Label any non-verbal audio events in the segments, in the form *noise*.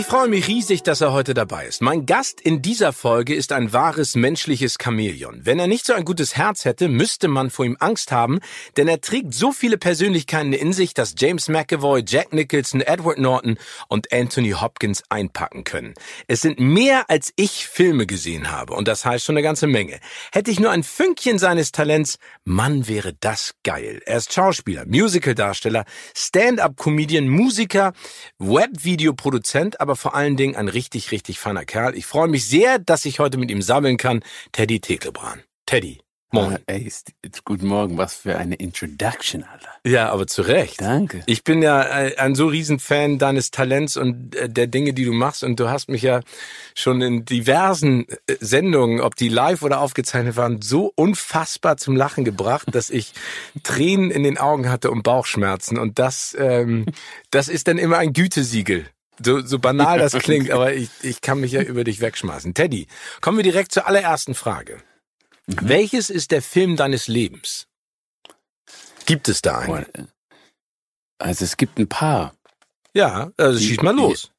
Ich freue mich riesig, dass er heute dabei ist. Mein Gast in dieser Folge ist ein wahres menschliches Chamäleon. Wenn er nicht so ein gutes Herz hätte, müsste man vor ihm Angst haben, denn er trägt so viele Persönlichkeiten in sich, dass James McAvoy, Jack Nicholson, Edward Norton und Anthony Hopkins einpacken können. Es sind mehr, als ich Filme gesehen habe und das heißt schon eine ganze Menge. Hätte ich nur ein Fünkchen seines Talents, Mann, wäre das geil. Er ist Schauspieler, Musicaldarsteller, Stand-up-Comedian, Musiker, Webvideoproduzent, aber vor allen Dingen ein richtig, richtig feiner Kerl. Ich freue mich sehr, dass ich heute mit ihm sammeln kann. Teddy Tekelbran. Teddy. Moin. Ah, ey, guten Morgen, was für eine Introduction, Alter. Ja, aber zu Recht. Danke. Ich bin ja äh, ein so riesen Fan deines Talents und äh, der Dinge, die du machst. Und du hast mich ja schon in diversen äh, Sendungen, ob die live oder aufgezeichnet waren, so unfassbar zum Lachen gebracht, dass ich *laughs* Tränen in den Augen hatte und Bauchschmerzen. Und das, ähm, das ist dann immer ein Gütesiegel. So, so banal das klingt, aber ich, ich kann mich ja *laughs* über dich wegschmeißen. Teddy, kommen wir direkt zur allerersten Frage. Mhm. Welches ist der Film deines Lebens? Gibt es da einen? Also es gibt ein paar. Ja, also die, schieß mal los.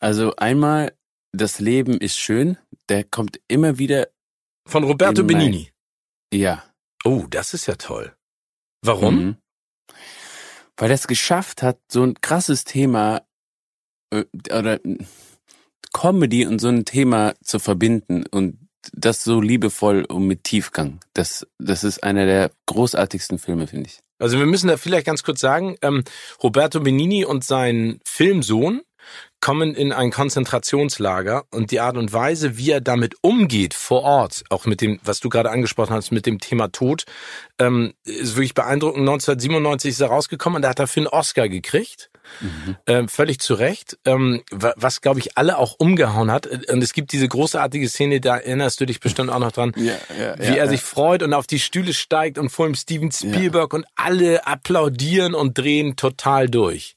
Also einmal, das Leben ist schön, der kommt immer wieder. Von Roberto Benini. Ja. Oh, das ist ja toll. Warum? Mhm. Weil er es geschafft hat, so ein krasses Thema äh, oder Comedy und so ein Thema zu verbinden und das so liebevoll und mit Tiefgang. Das, das ist einer der großartigsten Filme, finde ich. Also wir müssen da vielleicht ganz kurz sagen, ähm, Roberto Benini und sein Filmsohn kommen in ein Konzentrationslager und die Art und Weise, wie er damit umgeht vor Ort, auch mit dem, was du gerade angesprochen hast, mit dem Thema Tod, ähm, ist wirklich beeindruckend. 1997 ist er rausgekommen und da hat er für einen Oscar gekriegt. Mhm. Ähm, völlig zu Recht. Ähm, was, glaube ich, alle auch umgehauen hat. Und es gibt diese großartige Szene, da erinnerst du dich bestimmt auch noch dran, ja, ja, wie ja, er sich freut und auf die Stühle steigt und vor ihm Steven Spielberg und alle applaudieren und drehen total durch.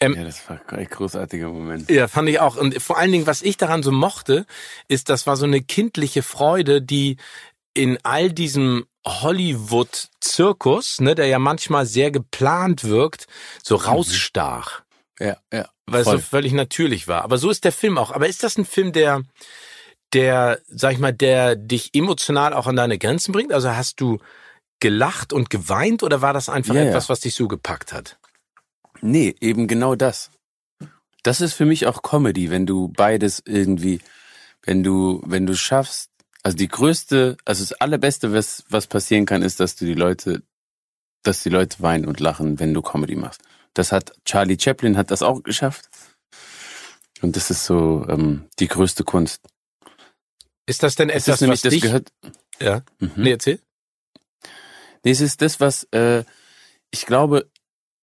Ähm, ja, das war ein großartiger Moment. Ja, fand ich auch. Und vor allen Dingen, was ich daran so mochte, ist, das war so eine kindliche Freude, die in all diesem Hollywood-Zirkus, ne, der ja manchmal sehr geplant wirkt, so mhm. rausstach. Ja, ja. Weil voll. es so völlig natürlich war. Aber so ist der Film auch. Aber ist das ein Film, der, der, sag ich mal, der dich emotional auch an deine Grenzen bringt? Also hast du gelacht und geweint oder war das einfach ja, etwas, ja. was dich so gepackt hat? Nee, eben genau das. Das ist für mich auch Comedy, wenn du beides irgendwie, wenn du, wenn du schaffst, also die größte, also das allerbeste, was, was passieren kann, ist, dass du die Leute, dass die Leute weinen und lachen, wenn du Comedy machst. Das hat Charlie Chaplin hat das auch geschafft. Und das ist so ähm, die größte Kunst. Ist das denn etwas, das was das dich... gehört? Ja. Mhm. Nee, erzähl. Nee, es ist das, was äh, ich glaube,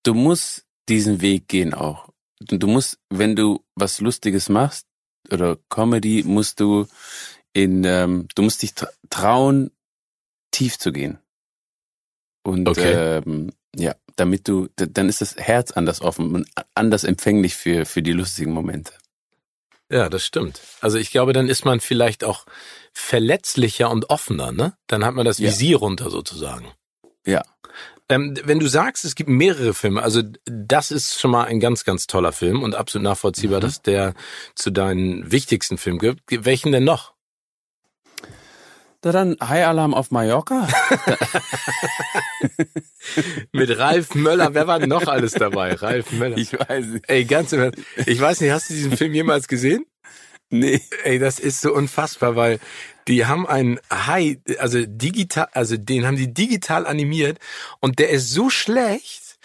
du musst diesen Weg gehen auch. Du musst, wenn du was Lustiges machst oder Comedy, musst du in, ähm, du musst dich trauen, tief zu gehen. Und okay. ähm, ja, damit du, dann ist das Herz anders offen und anders empfänglich für für die lustigen Momente. Ja, das stimmt. Also ich glaube, dann ist man vielleicht auch verletzlicher und offener, ne? Dann hat man das Visier ja. runter sozusagen. Ja. Ähm, wenn du sagst, es gibt mehrere Filme, also das ist schon mal ein ganz, ganz toller Film und absolut nachvollziehbar, mhm. dass der zu deinen wichtigsten Filmen gehört. Welchen denn noch? Da dann High Alarm auf Mallorca. *laughs* Mit Ralf Möller, wer war denn noch alles dabei? Ralf Möller. Ich weiß nicht. Ey, ganz im Ernst. Ich weiß nicht, hast du diesen Film jemals gesehen? Nee. Ey, das ist so unfassbar, weil die haben einen Hai, also digital, also den haben die digital animiert und der ist so schlecht,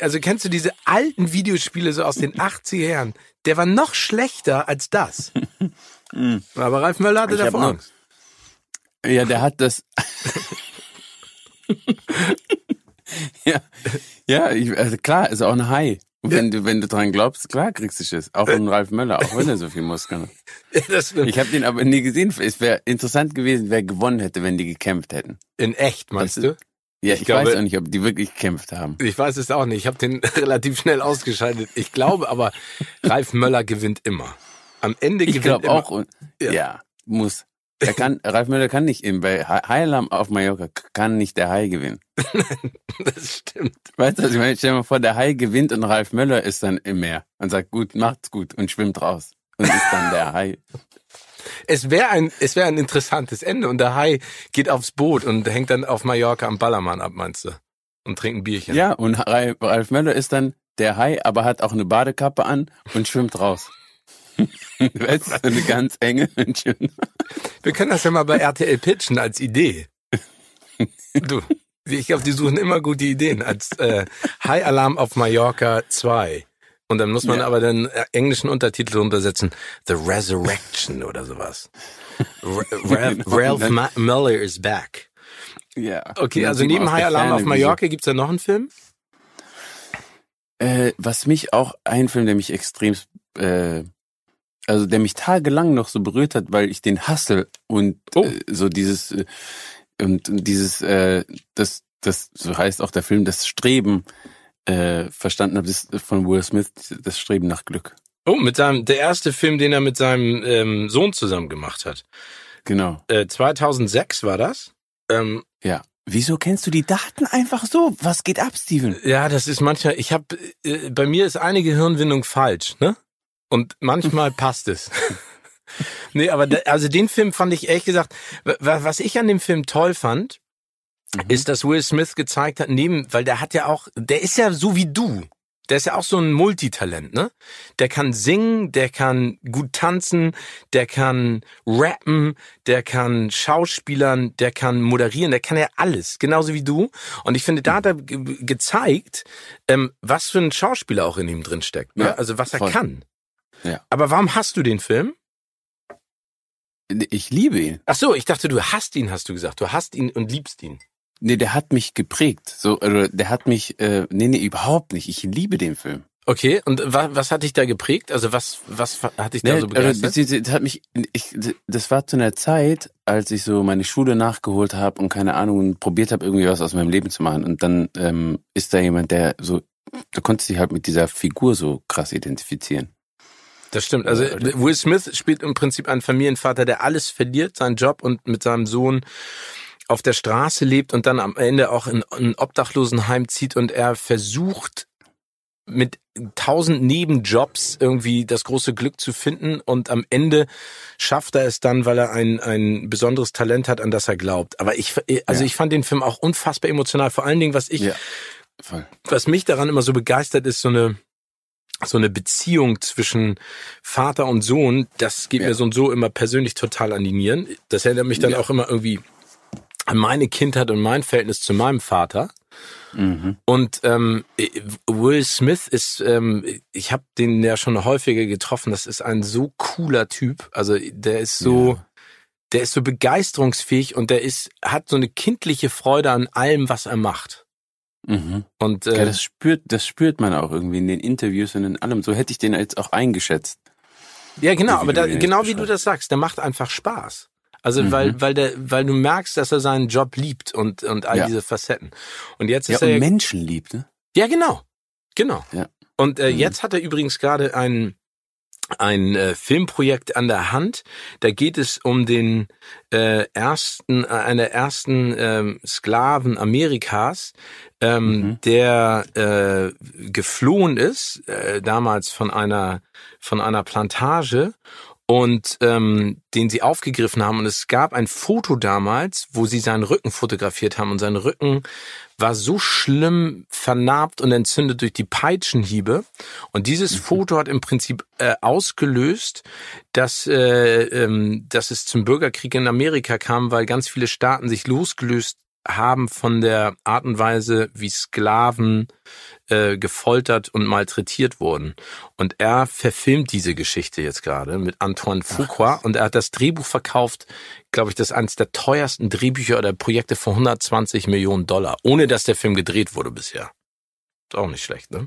Also kennst du diese alten Videospiele so aus den 80er Jahren? Der war noch schlechter als das. *laughs* Aber Ralf Möller hatte Ich nur- Angst. Ja, der hat das. ja, ja, ich, also klar, ist auch ein Hai. Und wenn du, wenn du dran glaubst, klar kriegst du Schiss. Auch ein Ralf Möller, auch wenn er so viel Muskeln hat. *laughs* Stimmt. Ich habe den aber nie gesehen. Es wäre interessant gewesen, wer gewonnen hätte, wenn die gekämpft hätten. In echt, meinst Das du? Ja, Ich ich, glaube- weiß auch nicht, ob die wirklich gekämpft haben. Ich weiß es auch nicht. Ich habe den *laughs* relativ schnell ausgeschaltet. Ich glaube aber, Ralf Möller gewinnt immer. Am Ende Ich gewinnt glaube immer. auch. Und, Ja. ja. muss. Er kann, *laughs* Ralf Möller kann nicht im, bei Heilam auf Mallorca kann nicht der Hai gewinnen. Das stimmt. Weißt du, ich meine, stell dir mal vor, der Hai gewinnt und Ralf Möller ist dann im Meer und sagt, gut, macht's gut und schwimmt raus. Und ist dann der Hai. Es wäre ein, es wäre ein interessantes Ende und der Hai geht aufs Boot und hängt dann auf Mallorca am Ballermann ab, meinst du? Und trinkt ein Bierchen. Ja, und Ralf Möller ist dann der Hai, aber hat auch eine Badekappe an und schwimmt raus. *laughs* weißt du, eine ganz enge schön. Wir können das ja mal bei RTL pitchen als Idee. Du, ich glaube, die suchen immer gute Ideen als äh, High Alarm auf Mallorca 2. Und dann muss man Ja. aber den äh, englischen Untertitel untersetzen. The Resurrection oder sowas. R Ralph, *laughs* Ralph Ma Muller is back. Ja. Okay, also neben High Alarm auf Mallorca gibt's da noch einen Film? Äh, was mich auch, ein Film, der mich extrem, äh, also der mich tagelang noch so berührt hat, weil ich den hasse und Oh. äh, so dieses äh, und, und dieses, äh, das, das, so heißt auch der Film, das Streben äh, verstanden habe, das ist von Will Smith, das Streben nach Glück. Oh, mit seinem, der erste Film, den er mit seinem ähm, Sohn zusammen gemacht hat. Genau. Äh, 2006 war das. Ähm, Ja. Wieso kennst du die Daten einfach so? Was geht ab, Steven? Ja, das ist manchmal, ich habe, äh, bei mir ist eine Gehirnwindung falsch, ne? Und manchmal *laughs* passt es. nee, aber da, also den Film fand ich ehrlich gesagt, wa- wa- was ich an dem Film toll fand, Mhm. ist, dass Will Smith gezeigt hat, neben, weil der hat ja auch, der ist ja so wie du. Der ist ja auch so ein Multitalent, ne? Der kann singen, der kann gut tanzen, der kann rappen, der kann schauspielern, der kann moderieren, der kann ja alles, genauso wie du. Und ich finde, da hat er ge gezeigt, ähm, was für ein Schauspieler auch in ihm drin steckt. Ne? Ja, also was er voll. kann. Ja. Aber warum hast du den Film? Ich liebe ihn. Ach so, ich dachte, du hast ihn, hast du gesagt. Du hast ihn und liebst ihn. Nee, der hat mich geprägt. So, oder der hat mich, äh, nee, nee, überhaupt nicht. Ich liebe den Film. Okay, und wa was hat dich da geprägt? Also was, was hat dich da Nee, so also, begeistert? beziehungsweise, das hat mich, ich, das war zu einer Zeit, als ich so meine Schule nachgeholt habe und keine Ahnung und probiert habe, irgendwie was aus meinem Leben zu machen. Und dann ähm, ist da jemand, der so, da konntest du dich halt mit dieser Figur so krass identifizieren. Das stimmt. Also Will Smith spielt im Prinzip einen Familienvater, der alles verliert, seinen Job und mit seinem Sohn auf der Straße lebt und dann am Ende auch in ein Obdachlosenheim zieht und er versucht mit tausend Nebenjobs irgendwie das große Glück zu finden und am Ende schafft er es dann, weil er ein, ein besonderes Talent hat, an das er glaubt. Aber ich, also Ja. ich fand den Film auch unfassbar emotional. Vor allen Dingen, was ich Ja, was mich daran immer so begeistert, ist so eine so eine Beziehung zwischen Vater und Sohn. Das geht Ja. mir so und so immer persönlich total an die Nieren. Das erinnert mich dann Ja. auch immer irgendwie an meine Kindheit und mein Verhältnis zu meinem Vater. Mhm. Und ähm, Will Smith ist, ähm, ich habe den ja schon häufiger getroffen. Das ist ein so cooler Typ. Also der ist so, Ja. der ist so begeisterungsfähig und der ist hat so eine kindliche Freude an allem, was er macht. Mhm. Und äh, Ja, das spürt, das spürt man auch irgendwie in den Interviews und in allem. So hätte ich den jetzt auch eingeschätzt. Ja, genau, aber da, genau wie du das sagst, der macht einfach Spaß. Also Mhm. weil weil der weil du merkst, dass er seinen Job liebt und und all Ja. diese Facetten. Und jetzt Ja, ist und er ja, Menschen liebt, ne? ja genau. Genau. Ja. Und äh, Mhm. jetzt hat er übrigens gerade ein ein äh, Filmprojekt an der Hand. Da geht es um den äh, ersten, äh, einer ersten ähm, Sklaven Amerikas, ähm, Mhm. der äh, geflohen ist, äh, damals von einer von einer Plantage und ähm, den sie aufgegriffen haben. Und es gab ein Foto damals, wo sie seinen Rücken fotografiert haben. Und sein Rücken war so schlimm vernarbt und entzündet durch die Peitschenhiebe. Und dieses Foto hat im Prinzip äh, ausgelöst, dass, äh, ähm, dass es zum Bürgerkrieg in Amerika kam, weil ganz viele Staaten sich losgelöst haben von der Art und Weise, wie Sklaven äh, gefoltert und malträtiert wurden. Und er verfilmt diese Geschichte jetzt gerade mit Antoine Fuqua und er hat das Drehbuch verkauft, glaube ich, das ist eines der teuersten Drehbücher oder Projekte für 120 Millionen Dollar, ohne dass der Film gedreht wurde bisher. Ist auch nicht schlecht, ne?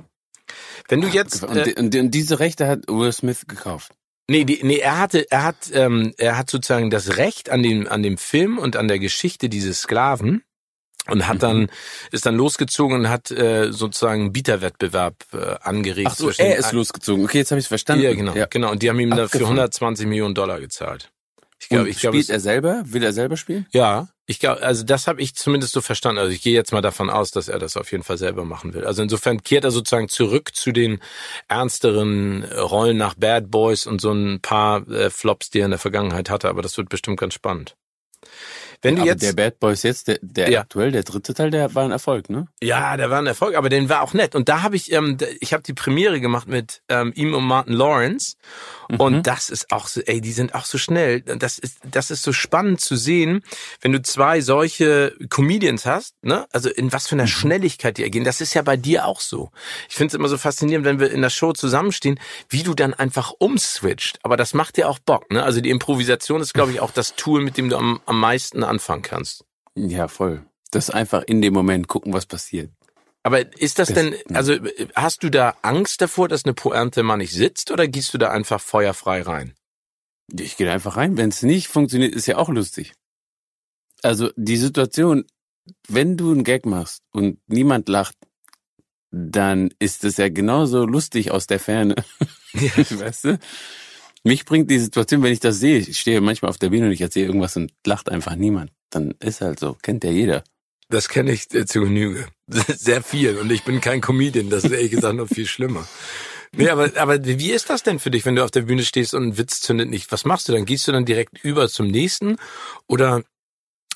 Wenn du jetzt äh, und diese Rechte hat Will Smith gekauft. Nee, die, nee, er hatte, er hat, ähm, er hat sozusagen das Recht an dem, an dem Film und an der Geschichte dieses Sklaven und hat dann ist dann losgezogen und hat äh, sozusagen einen Bieterwettbewerb äh, angeregt. Ach so, er ist losgezogen. Okay, jetzt habe ich verstanden. Ja, genau, ja. genau. Und die haben ihm dafür 120 Millionen Dollar gezahlt. Ich glaube, ich glaube, spielt er selber? Will er selber spielen? Ja, ich glaube, also das habe ich zumindest so verstanden. Also ich gehe jetzt mal davon aus, dass er das auf jeden Fall selber machen will. Also insofern kehrt er sozusagen zurück zu den ernsteren Rollen nach Bad Boys und so ein paar äh, Flops, die er in der Vergangenheit hatte. Aber das wird bestimmt ganz spannend. Wenn du aber jetzt der Bad Boys jetzt, der, der ja. aktuell, der dritte Teil, der war ein Erfolg, ne? Ja, der war ein Erfolg, aber den war auch nett. Und da habe ich, ähm, ich habe die Premiere gemacht mit ähm, ihm und Martin Lawrence. Mhm. Und das ist auch so, ey, die sind auch so schnell. Das ist, das ist so spannend zu sehen, wenn du zwei solche Comedians hast, ne? Also in was für einer mhm. Schnelligkeit die ergehen. Das ist ja bei dir auch so. Ich finde es immer so faszinierend, wenn wir in der Show zusammenstehen, wie du dann einfach umswitcht. Aber das macht dir auch Bock, ne? Also die Improvisation ist, glaube ich, auch das Tool, mit dem du am, am meisten anfangen kannst. Ja, voll. Das einfach in dem Moment gucken, was passiert. Aber ist das, das denn, also hast du da Angst davor, dass eine Pointe mal nicht sitzt oder gehst du da einfach feuerfrei rein? Ich gehe einfach rein. Wenn es nicht funktioniert, ist ja auch lustig. Also die Situation, wenn du einen Gag machst und niemand lacht, dann ist es ja genauso lustig aus der Ferne. *laughs* Ja. weißt du? Mich bringt die Situation, wenn ich das sehe, ich stehe manchmal auf der Bühne und ich erzähle irgendwas und lacht einfach niemand. Dann ist halt so, kennt ja jeder. Das kenne ich äh, zu Genüge. *laughs* Sehr viel. Und ich bin kein Comedian. Das ist ehrlich gesagt noch viel schlimmer. Nee, aber, aber wie ist das denn für dich, wenn du auf der Bühne stehst und ein Witz zündet nicht? Was machst du dann? Gehst du dann direkt über zum nächsten? Oder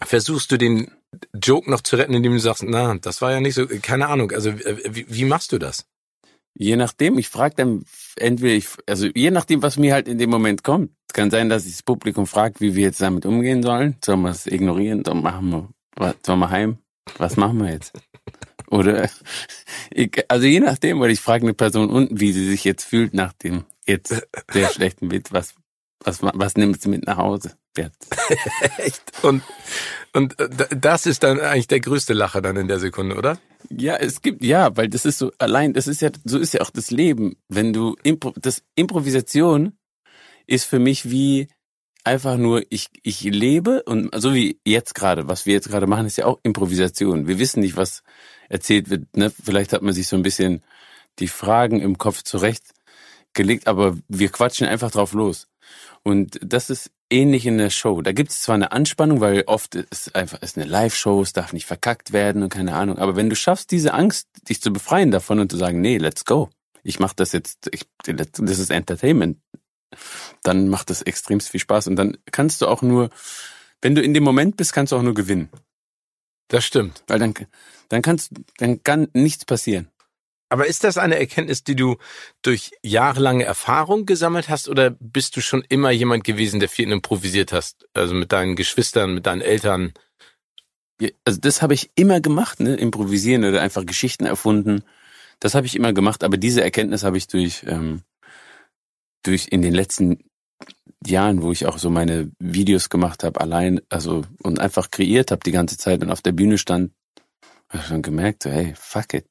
versuchst du den Joke noch zu retten, indem du sagst, na, das war ja nicht so, keine Ahnung. Also äh, wie, wie machst du das? Je nachdem, ich frage dann entweder ich, also je nachdem, was mir halt in dem Moment kommt. Kann sein, dass ich das Publikum fragt, wie wir jetzt damit umgehen sollen. Sollen wir es ignorieren? Dann machen wir, sollen wir heim? Was machen wir jetzt? Oder *laughs* ich, also je nachdem, weil ich frage eine Person unten, wie sie sich jetzt fühlt nach dem jetzt sehr schlechten Witz. Was, was, was nimmt sie mit nach Hause? Jetzt. *laughs* Echt? Und, und äh, das ist dann eigentlich der größte Lacher dann in der Sekunde, oder? Ja, es gibt, ja, weil das ist so, allein, das ist ja, so ist ja auch das Leben. Wenn du, Impro, das Improvisation ist für mich wie einfach nur, ich, ich lebe und so wie jetzt gerade, was wir jetzt gerade machen, ist ja auch Improvisation. Wir wissen nicht, was erzählt wird. Ne? Vielleicht hat man sich so ein bisschen die Fragen im Kopf zurechtgelegt, aber wir quatschen einfach drauf los. Und das ist ähnlich in der Show. Da gibt es zwar eine Anspannung, weil oft ist einfach ist eine Live-Show, es darf nicht verkackt werden und keine Ahnung. Aber wenn du schaffst, diese Angst, dich zu befreien davon und zu sagen, nee, let's go. Ich mache das jetzt, ich, das ist Entertainment. Dann macht das extrem viel Spaß und dann kannst du auch nur, wenn du in dem Moment bist, kannst du auch nur gewinnen. Das stimmt. Weil dann, dann kannst, dann kann nichts passieren. Aber ist das eine Erkenntnis, die du durch jahrelange Erfahrung gesammelt hast oder bist du schon immer jemand gewesen, der viel improvisiert hast? Also mit deinen Geschwistern, mit deinen Eltern? Also das habe ich immer gemacht, ne? Improvisieren oder einfach Geschichten erfunden. Das habe ich immer gemacht, aber diese Erkenntnis habe ich durch, ähm, durch in den letzten Jahren, wo ich auch so meine Videos gemacht habe, allein, also und einfach kreiert habe die ganze Zeit und auf der Bühne stand, habe ich schon gemerkt, so, hey, fuck it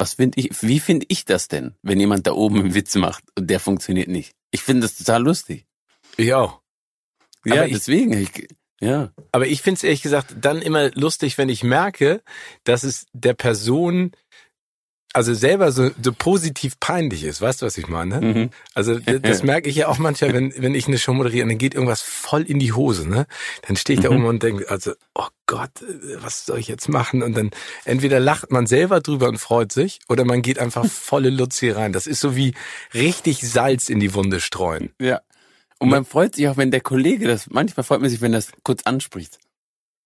was finde ich, wie finde ich das denn, wenn jemand da oben einen Witz macht und der funktioniert nicht? Ich finde das total lustig. Ich auch. Ja, ich, deswegen, ich, ja. Aber ich finde es ehrlich gesagt dann immer lustig, wenn ich merke, dass es der Person also selber so, so positiv peinlich ist, weißt du, was ich meine? Mhm. Also *laughs* das merke ich ja auch manchmal, wenn, wenn ich eine Show moderiere und dann geht irgendwas voll in die Hose, ne? Dann stehe ich da mhm. oben und denke, also, oh Gott, was soll ich jetzt machen? Und dann entweder lacht man selber drüber und freut sich oder man geht einfach *laughs* volle Luzi rein. Das ist so wie richtig Salz in die Wunde streuen. Ja. Und man freut sich auch, wenn der Kollege das, manchmal freut man sich, wenn das kurz anspricht.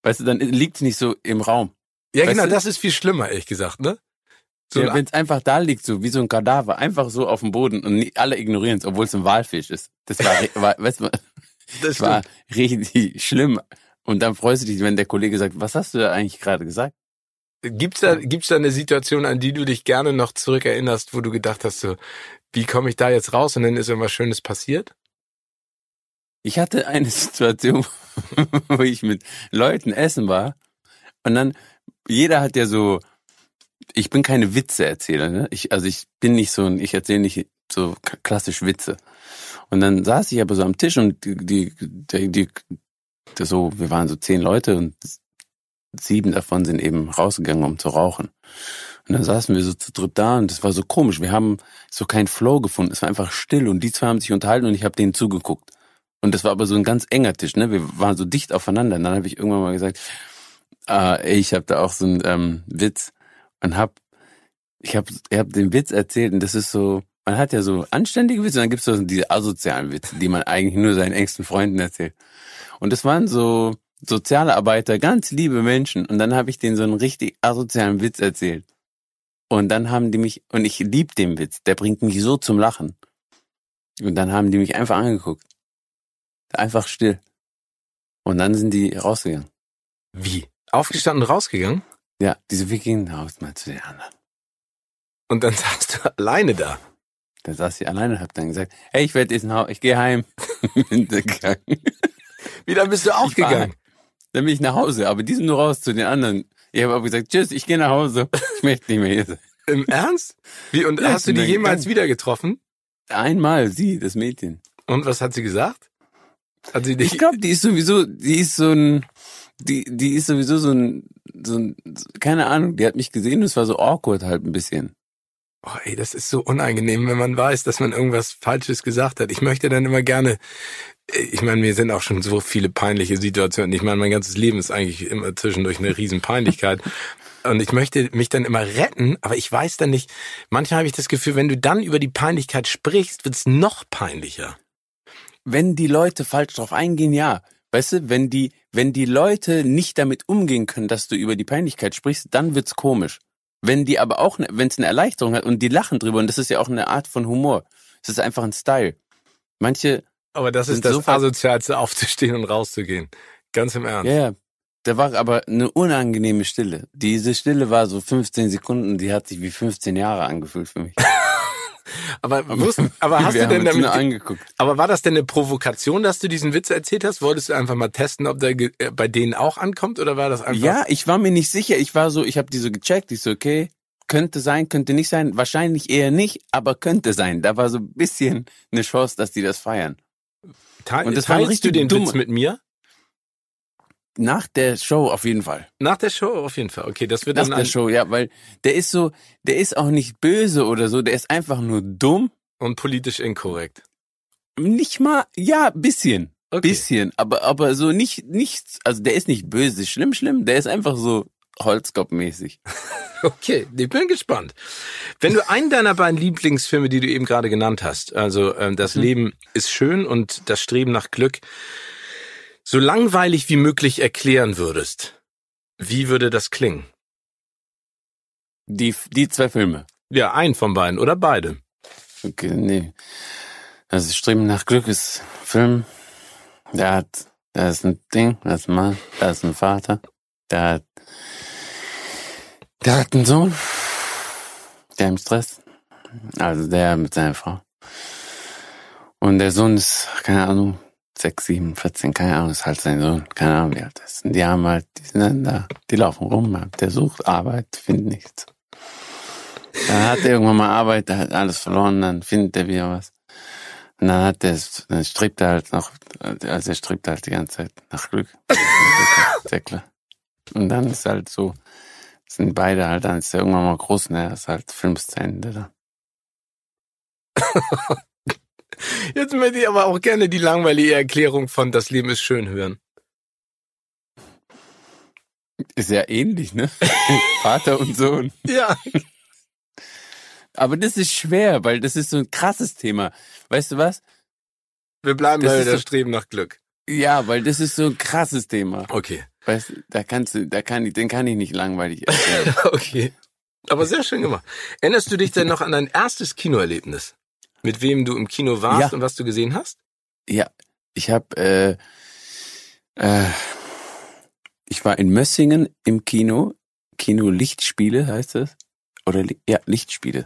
Weißt du, dann liegt es nicht so im Raum. Ja, weißt genau, du? das ist viel schlimmer, ehrlich gesagt, ne? So ja, wenn es einfach da liegt, so wie so ein Kadaver, einfach so auf dem Boden und alle ignorieren es, obwohl es ein Walfisch ist. Das war, *laughs* war weißt du, das war richtig schlimm. Und dann freust du dich, wenn der Kollege sagt, was hast du da eigentlich gerade gesagt? Gibt's da, gibt's da eine Situation, an die du dich gerne noch zurückerinnerst, wo du gedacht hast, so, wie komme ich da jetzt raus und dann ist irgendwas Schönes passiert? Ich hatte eine *laughs* Situation, wo ich mit Leuten essen war und dann, jeder hat ja so, ich bin keine Witze-Erzähler, ne? Ich, also ich bin nicht so ein, ich erzähle nicht so klassisch Witze. Und dann saß ich aber so am Tisch und die, die, die, die so, wir waren so zehn Leute und sieben davon sind eben rausgegangen, um zu rauchen. Und dann saßen wir so zu dritt da und das war so komisch. Wir haben so keinen Flow gefunden. Es war einfach still und die zwei haben sich unterhalten und ich habe denen zugeguckt. Und das war aber so ein ganz enger Tisch, ne? Wir waren so dicht aufeinander. Und dann habe ich irgendwann mal gesagt, ey, ich habe da auch so einen ähm, Witz und hab, ich habe ich hab den Witz erzählt und das ist so, man hat ja so anständige Witze und dann gibt's so diese asozialen Witze, die man eigentlich nur seinen engsten Freunden erzählt. Und das waren so soziale Arbeiter, ganz liebe Menschen. Und dann habe ich denen so einen richtig asozialen Witz erzählt. Und dann haben die mich, und ich lieb den Witz, der bringt mich so zum Lachen. Und dann haben die mich einfach angeguckt. Einfach still. Und dann sind die rausgegangen. Wie? Aufgestanden rausgegangen? Ja, diese wir gehen raus mal zu den anderen. Und dann saßt du alleine da. Da saß ich alleine und hab dann gesagt, hey, ich werde jetzt nach Hause, ich gehe heim. bin *laughs* gegangen. Wie, dann bist du auch Ich gegangen? Dann bin ich nach Hause, aber die sind nur raus zu den anderen. Ich habe aber gesagt, tschüss, ich gehe nach Hause. Ich möchte nicht mehr hier sein. *laughs* Im Ernst? Wie, und Ja, hast du die jemals gegangen. wieder getroffen? Einmal, sie, das Mädchen. Und was hat sie gesagt? Hat sie dich, Ich glaube, die ist sowieso, die ist so ein, die, die ist sowieso so ein, so ein, keine Ahnung, die hat mich gesehen und es war so awkward halt ein bisschen. oh, ey, das ist so unangenehm, wenn man weiß, dass man irgendwas Falsches gesagt hat. Ich möchte dann immer gerne, ich meine, mir sind auch schon so viele peinliche Situationen. Ich meine, mein ganzes Leben ist eigentlich immer zwischendurch eine Riesenpeinlichkeit. *laughs* Und ich möchte mich dann immer retten, aber ich weiß dann nicht, manchmal habe ich das Gefühl, wenn du dann über die Peinlichkeit sprichst, wird's noch peinlicher. Wenn die Leute falsch drauf eingehen, ja. Weißt du, wenn die, wenn die Leute nicht damit umgehen können, dass du über die Peinlichkeit sprichst, dann wird's komisch. Wenn die aber auch, wenn es eine Erleichterung hat und die lachen drüber, und das ist ja auch eine Art von Humor. Es ist einfach ein Style. Manche, Aber das ist das so Asozialste, *laughs* aufzustehen und rauszugehen. Ganz im Ernst. ja, ja, da war aber eine unangenehme Stille. Diese Stille war so 15 Sekunden, die hat sich wie 15 Jahre angefühlt für mich. *laughs* Aber, wusst, aber *laughs* hast du denn damit, angeguckt. aber war das denn eine Provokation, dass du diesen Witz erzählt hast? Wolltest du einfach mal testen, ob der äh, bei denen auch ankommt oder war das einfach? Ja, ich war mir nicht sicher. Ich war so, ich habe die so gecheckt. Ich so, okay, könnte sein, könnte nicht sein. Wahrscheinlich eher nicht, aber könnte sein. Da war so ein bisschen eine Chance, dass die das feiern. Teil, Und das war teilst du richtig den dumme- Witz mit mir? Nach der Show auf jeden Fall. Nach der Show auf jeden Fall. Okay, das wird Nach dann der Show, ja, weil der ist so, der ist auch nicht böse oder so. Der ist einfach nur dumm. und politisch inkorrekt. Nicht mal, ja, bisschen. Okay. Bisschen, aber aber so nicht nicht also der ist nicht böse, schlimm schlimm, der ist einfach so Holzkopfmäßig. *laughs* Okay, ich bin gespannt. Wenn du einen deiner beiden Lieblingsfilme, die du eben gerade genannt hast, also ähm, Das Mhm. Leben ist schön und Das Streben nach Glück, so langweilig wie möglich erklären würdest, wie würde das klingen? Die die zwei Filme. Ja, ein von beiden oder beide. Okay, nee. Also Streben nach Glück ist Film. Der hat, da ist ein Ding, da ist ein Mann, da ist ein Vater, der hat, der hat einen Sohn, der im Stress, also der mit seiner Frau. Und der Sohn ist, keine Ahnung, sechs, sieben, 14, keine Ahnung, ist halt sein Sohn, keine Ahnung, wie alt ist. Und die haben halt, die sind dann da, die laufen rum, der sucht Arbeit, findet nichts. Dann hat er irgendwann mal Arbeit, der hat alles verloren, dann findet er wieder was. Und dann hat er, dann strebt er halt noch, also er strebt halt die ganze Zeit nach Glück. *laughs* Sehr klar. Und dann ist halt so, sind beide halt, dann ist er irgendwann mal groß, ne, ist halt Filmszenen, da. *laughs* Jetzt möchte ich aber auch gerne die langweilige Erklärung von Das Leben ist schön hören. Ist ja ähnlich, ne? *laughs* Vater und Sohn. Ja. Aber das ist schwer, weil das ist so ein krasses Thema. Weißt du was? Wir bleiben Das bei das so- Streben nach Glück. Ja, weil das ist so ein krasses Thema. Okay. Weißt du, da kannst du, da kann ich, den kann ich nicht langweilig erzählen. *laughs* Okay. Aber sehr schön gemacht. Erinnerst du dich denn noch an dein erstes Kinoerlebnis? Mit wem du im Kino warst Ja. und was du gesehen hast? Ja, ich habe äh, äh, ich war in Mössingen im Kino, Kino Lichtspiele heißt das, oder ja Lichtspiele.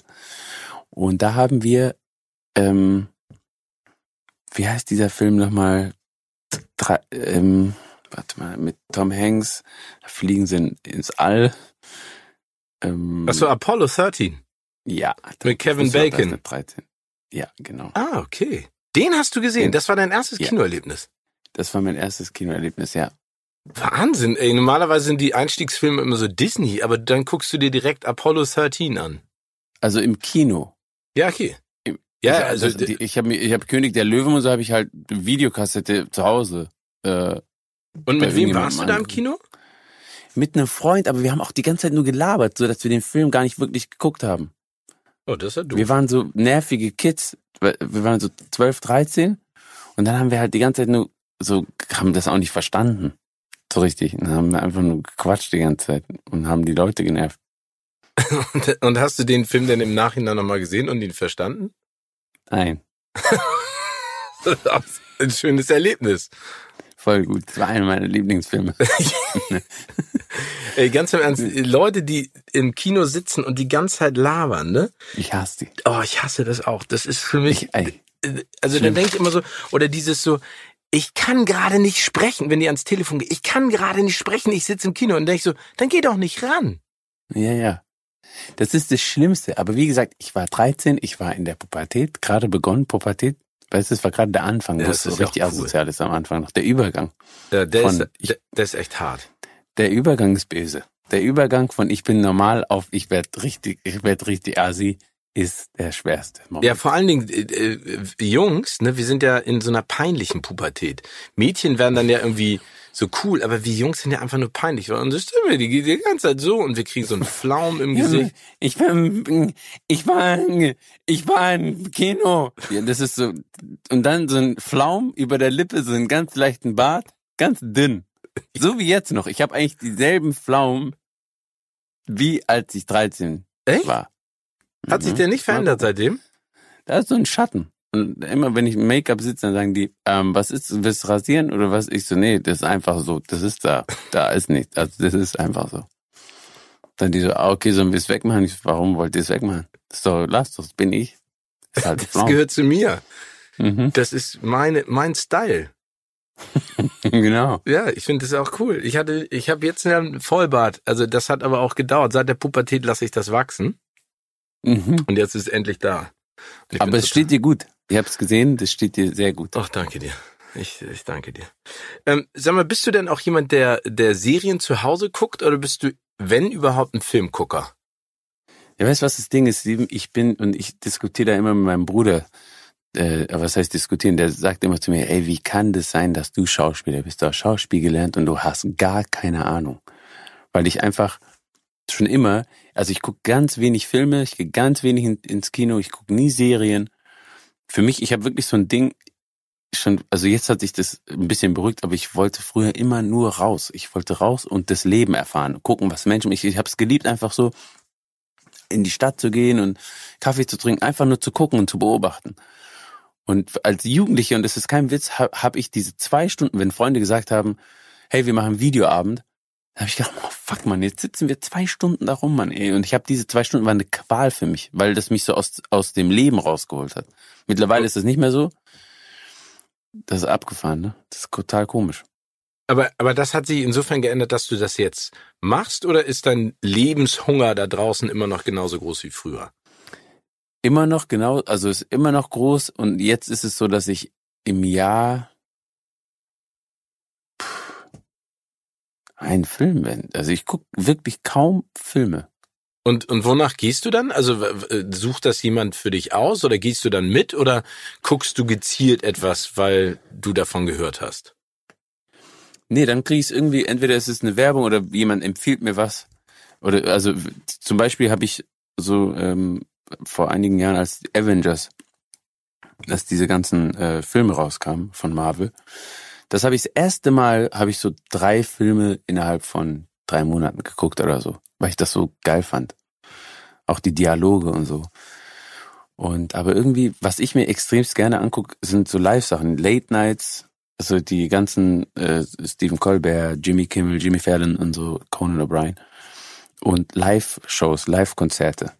Und da haben wir, ähm, wie heißt dieser Film nochmal? Drei, ähm, warte mal, mit Tom Hanks, da fliegen sie in, ins All. Ähm, Achso, Apollo 13. ja, Mit Kevin Bacon. ist 13. Ja, genau. Ah, okay. Den hast du gesehen. Den- Das war dein erstes Ja. Kinoerlebnis. Das war mein erstes Kinoerlebnis, ja. Wahnsinn, ey. Normalerweise sind die Einstiegsfilme immer so Disney, aber dann guckst du dir direkt Apollo 13 an. Also im Kino. Ja, okay. Im- Ja, ich, also, die, ich habe ich hab König der Löwen und so habe ich halt Videokassette zu Hause. Äh, und mit wem warst du da im. Kino? mit einem Freund, aber wir haben auch die ganze Zeit nur gelabert, so dass wir den Film gar nicht wirklich geguckt haben. Oh, das ist ja doof. Wir waren so nervige Kids. Wir waren so 12, 13 und dann haben wir halt die ganze Zeit nur so, haben das auch nicht verstanden. So richtig. Und dann haben wir einfach nur gequatscht die ganze Zeit und haben die Leute genervt. *laughs* Und, und hast du den Film denn im Nachhinein nochmal gesehen und ihn verstanden? Nein, *laughs* Ein schönes Erlebnis. voll gut. Das war einer meiner Lieblingsfilme. *laughs* Ey, ganz im Ernst, Leute, die im Kino sitzen und die ganze Zeit labern, ne? Ich hasse die. Oh, ich hasse das auch. Das ist für mich, Ich, ey, also dann schlimm. denke ich immer so, oder dieses so, ich kann gerade nicht sprechen, wenn die ans Telefon gehen. Ich kann gerade nicht sprechen, ich sitze im Kino und denke ich so, dann geh doch nicht ran. Ja, ja. Das ist das Schlimmste. Aber wie gesagt, ich war 13, ich war in der Pubertät, gerade begonnen, Pubertät. Weißt du, es war gerade der Anfang, Ja, das es so ist auch richtig cool. asozial ist am Anfang noch. Der Übergang. Ja, der, Von- ist, der, der ist echt hart. Der Übergang ist böse. Der Übergang von ich bin normal auf ich werd richtig, ich werd richtig asi ist der schwerste Moment. Ja, vor allen Dingen äh, äh, Jungs, ne, wir sind ja in so einer peinlichen Pubertät. Mädchen werden dann ja irgendwie so cool, aber wir Jungs sind ja einfach nur peinlich. weil unsere Stimme, die geht die ganze Zeit so und wir kriegen so einen *laughs* Flaum im Gesicht. Ich war, ich war, ich war im Kino. Ja, das ist so, und dann so ein Flaum über der Lippe, so einen ganz leichten Bart, ganz dünn. *laughs* So wie jetzt noch. Ich habe eigentlich dieselben Pflaumen, wie als ich 13 Echt? war. Hat sich Mhm. der nicht verändert seitdem? Da ist so ein Schatten. Und immer wenn ich im Make-up sitze, dann sagen die, ähm, was ist, willst du rasieren oder was? Ich so, nee, das ist einfach so, das ist da, da ist nichts, also das ist einfach so. Dann die so, ah, okay, sollen wir es wegmachen? Ich so, warum wollt ihr es wegmachen? So, lass das bin ich. Halt *laughs* Das Flaum. gehört zu mir. Mhm, Das ist meine, mein Style. *laughs* genau. Ja, ich finde das auch cool. Ich hatte, ich habe jetzt einen Vollbart. Also das hat aber auch gedauert. Seit der Pubertät lasse ich das wachsen Mhm. und jetzt ist es endlich da. Ich Aber es steht dir gut. Ich habe es gesehen, das steht dir sehr gut. Ach, danke dir. Ich, ich danke dir. Ähm, sag mal, bist du denn auch jemand, der, der Serien zu Hause guckt oder bist du, wenn überhaupt, ein Filmgucker? Ja, weißt du, was das Ding ist? Ich bin, und ich diskutiere da immer mit meinem Bruder, äh, was heißt diskutieren? Der sagt immer zu mir, ey, wie kann das sein, dass du Schauspieler bist? Du hast Schauspiel gelernt und du hast gar keine Ahnung. Weil ich einfach schon immer, also ich gucke ganz wenig Filme, ich gehe ganz wenig in, ins Kino, ich gucke nie Serien. Für mich, ich habe wirklich so ein Ding, schon, also jetzt hat sich das ein bisschen beruhigt, aber ich wollte früher immer nur raus. Ich wollte raus und das Leben erfahren, gucken, was Menschen, ich, ich habe es geliebt, einfach so in die Stadt zu gehen und Kaffee zu trinken, einfach nur zu gucken und zu beobachten. Und als Jugendlicher, und das ist kein Witz, habe hab ich diese zwei Stunden, wenn Freunde gesagt haben, hey, wir machen Videoabend, habe ich gedacht, oh fuck man, jetzt sitzen wir zwei Stunden da rum, Mann, ey. Und ich habe diese zwei Stunden war eine Qual für mich, weil das mich so aus, aus dem Leben rausgeholt hat. Mittlerweile ist das nicht mehr so. Das ist abgefahren, ne? Das ist total komisch. Aber, aber das hat sich insofern geändert, dass du das jetzt machst oder ist dein Lebenshunger da draußen immer noch genauso groß wie früher? Immer noch genau, also ist immer noch groß und jetzt ist es so, dass ich im Jahr einen Film, wenn, also ich gucke wirklich kaum Filme. Und, und wonach gehst du dann? Also sucht das jemand für dich aus oder gehst du dann mit oder guckst du gezielt etwas, weil du davon gehört hast? Nee, dann kriege ich es irgendwie, entweder es ist eine Werbung oder jemand empfiehlt mir was. Oder also zum Beispiel habe ich so ähm, vor einigen Jahren als Avengers, dass diese ganzen äh, Filme rauskamen von Marvel, das habe ich das erste Mal, habe ich so drei Filme innerhalb von drei Monaten geguckt oder so, weil ich das so geil fand. Auch die Dialoge und so. Und aber irgendwie, was ich mir extremst gerne angucke, sind so Live-Sachen, Late Nights, Also die ganzen äh, Stephen Colbert, Jimmy Kimmel, Jimmy Fallon und so, Conan O'Brien. Und Live-Shows, Live-Konzerte.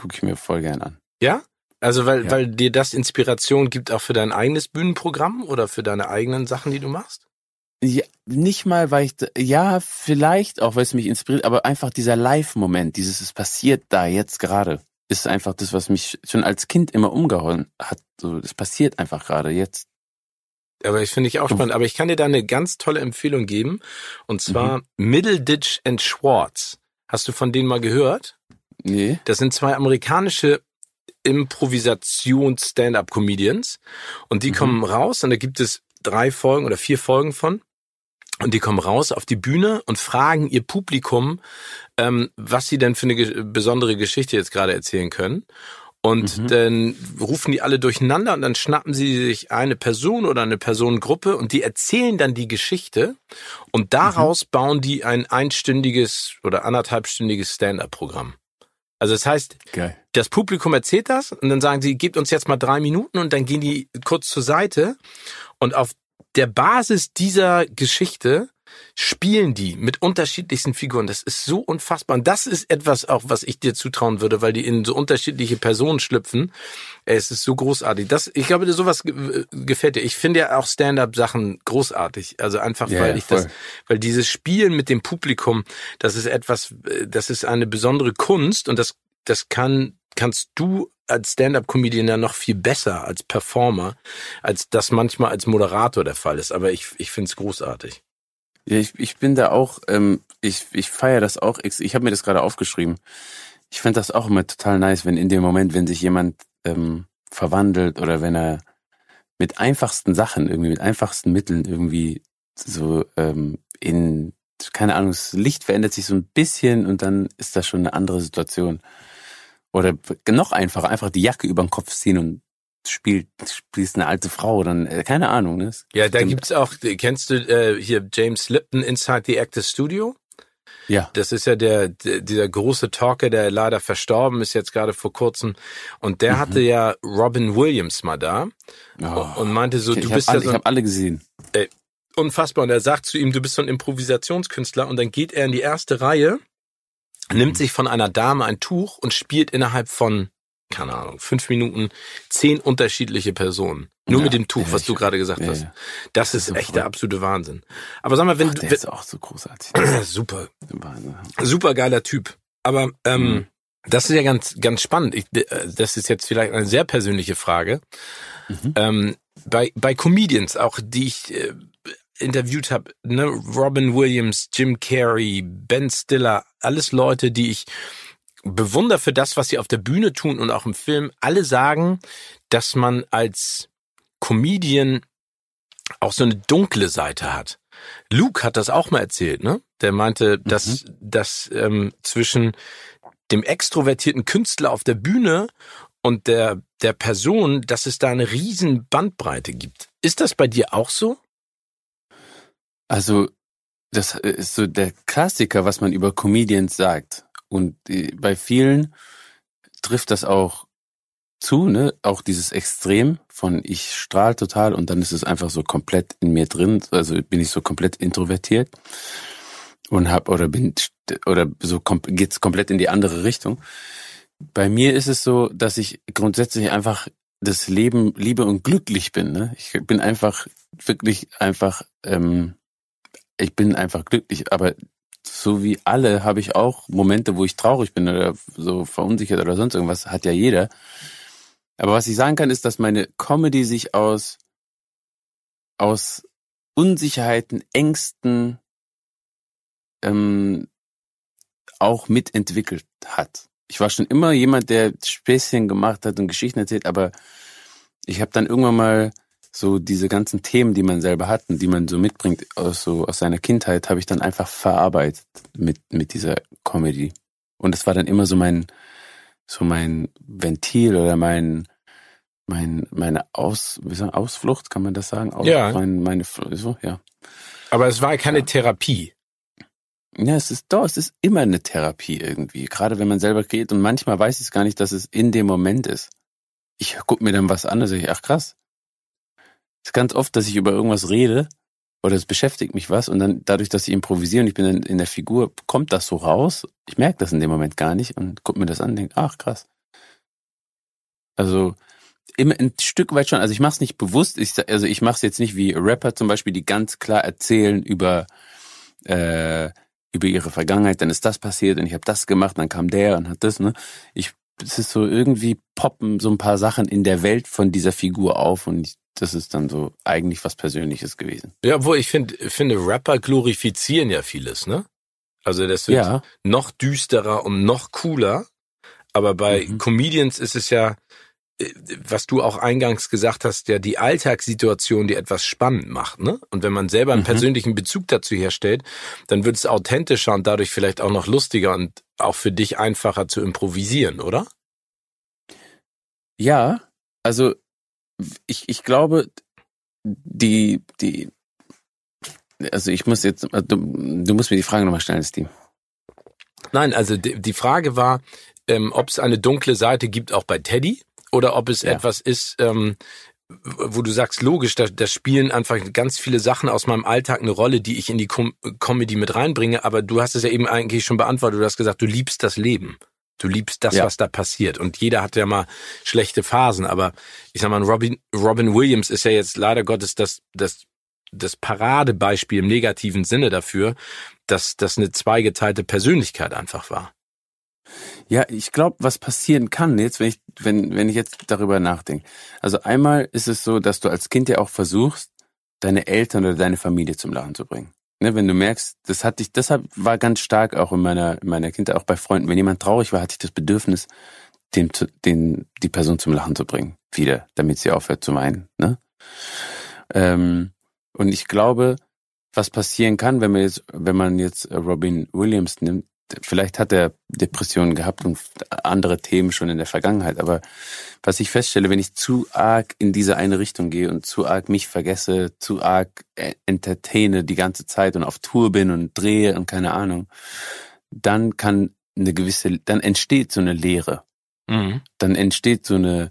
Gucke ich mir voll gern an. Ja? Also weil, Ja. weil dir das Inspiration gibt auch für dein eigenes Bühnenprogramm oder für deine eigenen Sachen, die du machst? Ja, nicht mal, weil ich, ja, vielleicht auch, weil es mich inspiriert, aber einfach dieser Live-Moment, dieses, es passiert da jetzt gerade, ist einfach das, was mich schon als Kind immer umgehauen hat. So, es passiert einfach gerade jetzt. Aber ich finde ich auch spannend. Aber ich kann dir da eine ganz tolle Empfehlung geben. Und zwar Middleditch and Schwartz. Hast du von denen mal gehört? Nee. Das sind zwei amerikanische Improvisations-Stand-up-Comedians. Und die Mhm. kommen raus und da gibt es drei Folgen oder vier Folgen von. Und die kommen raus auf die Bühne und fragen ihr Publikum, ähm, was sie denn für eine ge besondere Geschichte jetzt gerade erzählen können. Und Mhm. dann rufen die alle durcheinander und dann schnappen sie sich eine Person oder eine Personengruppe und die erzählen dann die Geschichte und daraus bauen die ein einstündiges oder anderthalbstündiges Stand-up-Programm. Also das heißt, Geil. das Publikum erzählt das und dann sagen sie, gebt uns jetzt mal drei Minuten und dann gehen die kurz zur Seite und auf der Basis dieser Geschichte spielen die mit unterschiedlichsten Figuren. Das ist so unfassbar. Und das ist etwas auch, was ich dir zutrauen würde, weil die in so unterschiedliche Personen schlüpfen. Es ist so großartig. Das, ich glaube, sowas ge- gefällt dir. Ich finde ja auch Stand-up-Sachen großartig. Also einfach, Ja, weil ich das, voll. weil dieses Spielen mit dem Publikum, das ist etwas, äh, das ist eine besondere Kunst und das, das kann, kannst du als Stand-up-Comedian ja noch viel besser als Performer, als das manchmal als Moderator der Fall ist. Aber ich, ich finde es großartig. Ja, ich, ich bin da auch, ähm, ich, ich feiere das auch. Ich, ich habe mir das gerade aufgeschrieben. Ich finde das auch immer total nice, wenn in dem Moment, wenn sich jemand ähm, verwandelt oder wenn er mit einfachsten Sachen, irgendwie mit einfachsten Mitteln irgendwie so ähm, in, keine Ahnung, das Licht verändert sich so ein bisschen und dann ist das schon eine andere Situation. Oder noch einfacher, einfach die Jacke über den Kopf ziehen und spielt, spielst eine alte Frau, dann, äh, keine Ahnung, ne? Ja, da stimmt. gibt's auch, kennst du äh, hier James Lipton Inside the Actors Studio? Ja. Das ist ja der, der dieser große Talker, der leider verstorben ist jetzt gerade vor kurzem. Und der Mhm. hatte ja Robin Williams mal da Oh. und meinte so, ich du hab bist alle, ja so ich habe alle gesehen. unfassbar. Und er sagt zu ihm, du bist so ein Improvisationskünstler. Und dann geht er in die erste Reihe, nimmt sich von einer Dame ein Tuch und spielt innerhalb von, keine Ahnung, fünf Minuten zehn unterschiedliche Personen. Nur Ja, mit dem Tuch, was du gerade gesagt Ja, hast. ja. Das ist so echt der absolute Wahnsinn. Aber sag mal, wenn Ach, du, der wenn, ist auch so großartig. *clears throat* super, super geiler Typ. Aber ähm, Mhm. das ist ja ganz, ganz spannend. Ich, äh, das ist jetzt vielleicht eine sehr persönliche Frage. Mhm. Ähm, bei, bei Comedians, auch die ich äh, interviewt habe, ne, Robin Williams, Jim Carrey, Ben Stiller, alles Leute, die ich bewundere für das, was sie auf der Bühne tun und auch im Film, alle sagen, dass man als Comedian auch so eine dunkle Seite hat. Luke hat das auch mal erzählt, ne? Der meinte, dass, dass ähm, zwischen dem extrovertierten Künstler auf der Bühne und der, der Person, dass es da eine riesen Bandbreite gibt. Ist das bei dir auch so? Also, das ist so der Klassiker, was man über Comedians sagt. Und äh, bei vielen trifft das auch zu, ne? Auch dieses Extrem von ich strahl total und dann ist es einfach so komplett in mir drin. Also bin ich so komplett introvertiert und hab oder bin oder so kom geht's komplett in die andere Richtung. Bei mir ist es so, dass ich grundsätzlich einfach das Leben liebe und glücklich bin. Ne? Ich bin einfach wirklich einfach, ähm, ich bin einfach glücklich. Aber so wie alle habe ich auch Momente, wo ich traurig bin oder so verunsichert oder sonst irgendwas. Hat ja jeder. Aber was ich sagen kann, ist, dass meine Comedy sich aus aus Unsicherheiten, Ängsten ähm, auch mitentwickelt hat. Ich war schon immer jemand, der Späßchen gemacht hat und Geschichten erzählt, aber ich habe dann irgendwann mal so diese ganzen Themen, die man selber hat und die man so mitbringt aus so aus seiner Kindheit, habe ich dann einfach verarbeitet mit mit dieser Comedy. Und das war dann immer so mein so mein Ventil oder mein mein meine Aus wie sagen, Ausflucht, kann man das sagen? Aus, Ja. Mein, meine so, ja. Aber es war keine Ja. Therapie. Ja, es ist doch, es ist immer eine Therapie irgendwie. Gerade wenn man selber geht und manchmal weiß ich es gar nicht, dass es in dem Moment ist. Ich guck mir dann was an und sage, ach krass. Ist ganz oft, dass ich über irgendwas rede oder es beschäftigt mich was und dann dadurch, dass ich improvisiere und ich bin dann in der Figur, kommt das so raus. Ich merke das in dem Moment gar nicht und guck mir das an und denke, ach krass. Also immer ein Stück weit schon. Also ich mache es nicht bewusst. Ich, also ich mache es jetzt nicht wie Rapper zum Beispiel, die ganz klar erzählen über äh, über ihre Vergangenheit. Dann ist das passiert und ich habe das gemacht. Dann kam der und hat das. Ne? Ich es ist so irgendwie poppen so ein paar Sachen in der Welt von dieser Figur auf und ich, das ist dann so eigentlich was Persönliches gewesen. Ja, obwohl ich finde, finde Rapper glorifizieren ja vieles, ne? Also das wird ja. noch düsterer und noch cooler. Aber bei mhm. Comedians ist es ja, äh, was du auch eingangs gesagt hast, ja die Alltagssituation, die etwas spannend macht, ne? Und wenn man selber einen mhm. persönlichen Bezug dazu herstellt, dann wird es authentischer und dadurch vielleicht auch noch lustiger und auch für dich einfacher zu improvisieren, oder? Ja, also ich, ich glaube, die, die, also ich muss jetzt, du, du musst mir die Frage nochmal stellen, Steve. Nein, also die, die Frage war, ähm, ob es eine dunkle Seite gibt auch bei Teddy oder ob es ja. etwas ist, ähm, wo du sagst, logisch, da, da spielen einfach ganz viele Sachen aus meinem Alltag eine Rolle, die ich in die Com Comedy mit reinbringe, aber du hast es ja eben eigentlich schon beantwortet, du hast gesagt, du liebst das Leben. Du liebst das, ja. was da passiert. Und jeder hat ja mal schlechte Phasen, aber ich sag mal, Robin, Robin Williams ist ja jetzt leider Gottes das, das, das Paradebeispiel im negativen Sinne dafür, dass das eine zweigeteilte Persönlichkeit einfach war. Ja, ich glaube, was passieren kann jetzt, wenn ich, wenn, wenn ich jetzt darüber nachdenke. Also einmal ist es so, dass du als Kind ja auch versuchst, deine Eltern oder deine Familie zum Lachen zu bringen. Ne, wenn du merkst, das hatte ich, deshalb war ganz stark auch in meiner, in meiner Kindheit, auch bei Freunden. Wenn jemand traurig war, hatte ich das Bedürfnis, den, den, die Person zum Lachen zu bringen. Wieder, damit sie aufhört zu weinen. Ne? Ähm, und ich glaube, was passieren kann, wenn man jetzt, wenn man jetzt Robin Williams nimmt, vielleicht hat er Depressionen gehabt und andere Themen schon in der Vergangenheit, aber was ich feststelle, wenn ich zu arg in diese eine Richtung gehe und zu arg mich vergesse, zu arg entertaine die ganze Zeit und auf Tour bin und drehe und keine Ahnung, dann kann eine gewisse, dann entsteht so eine Leere. Mhm. Dann entsteht so eine,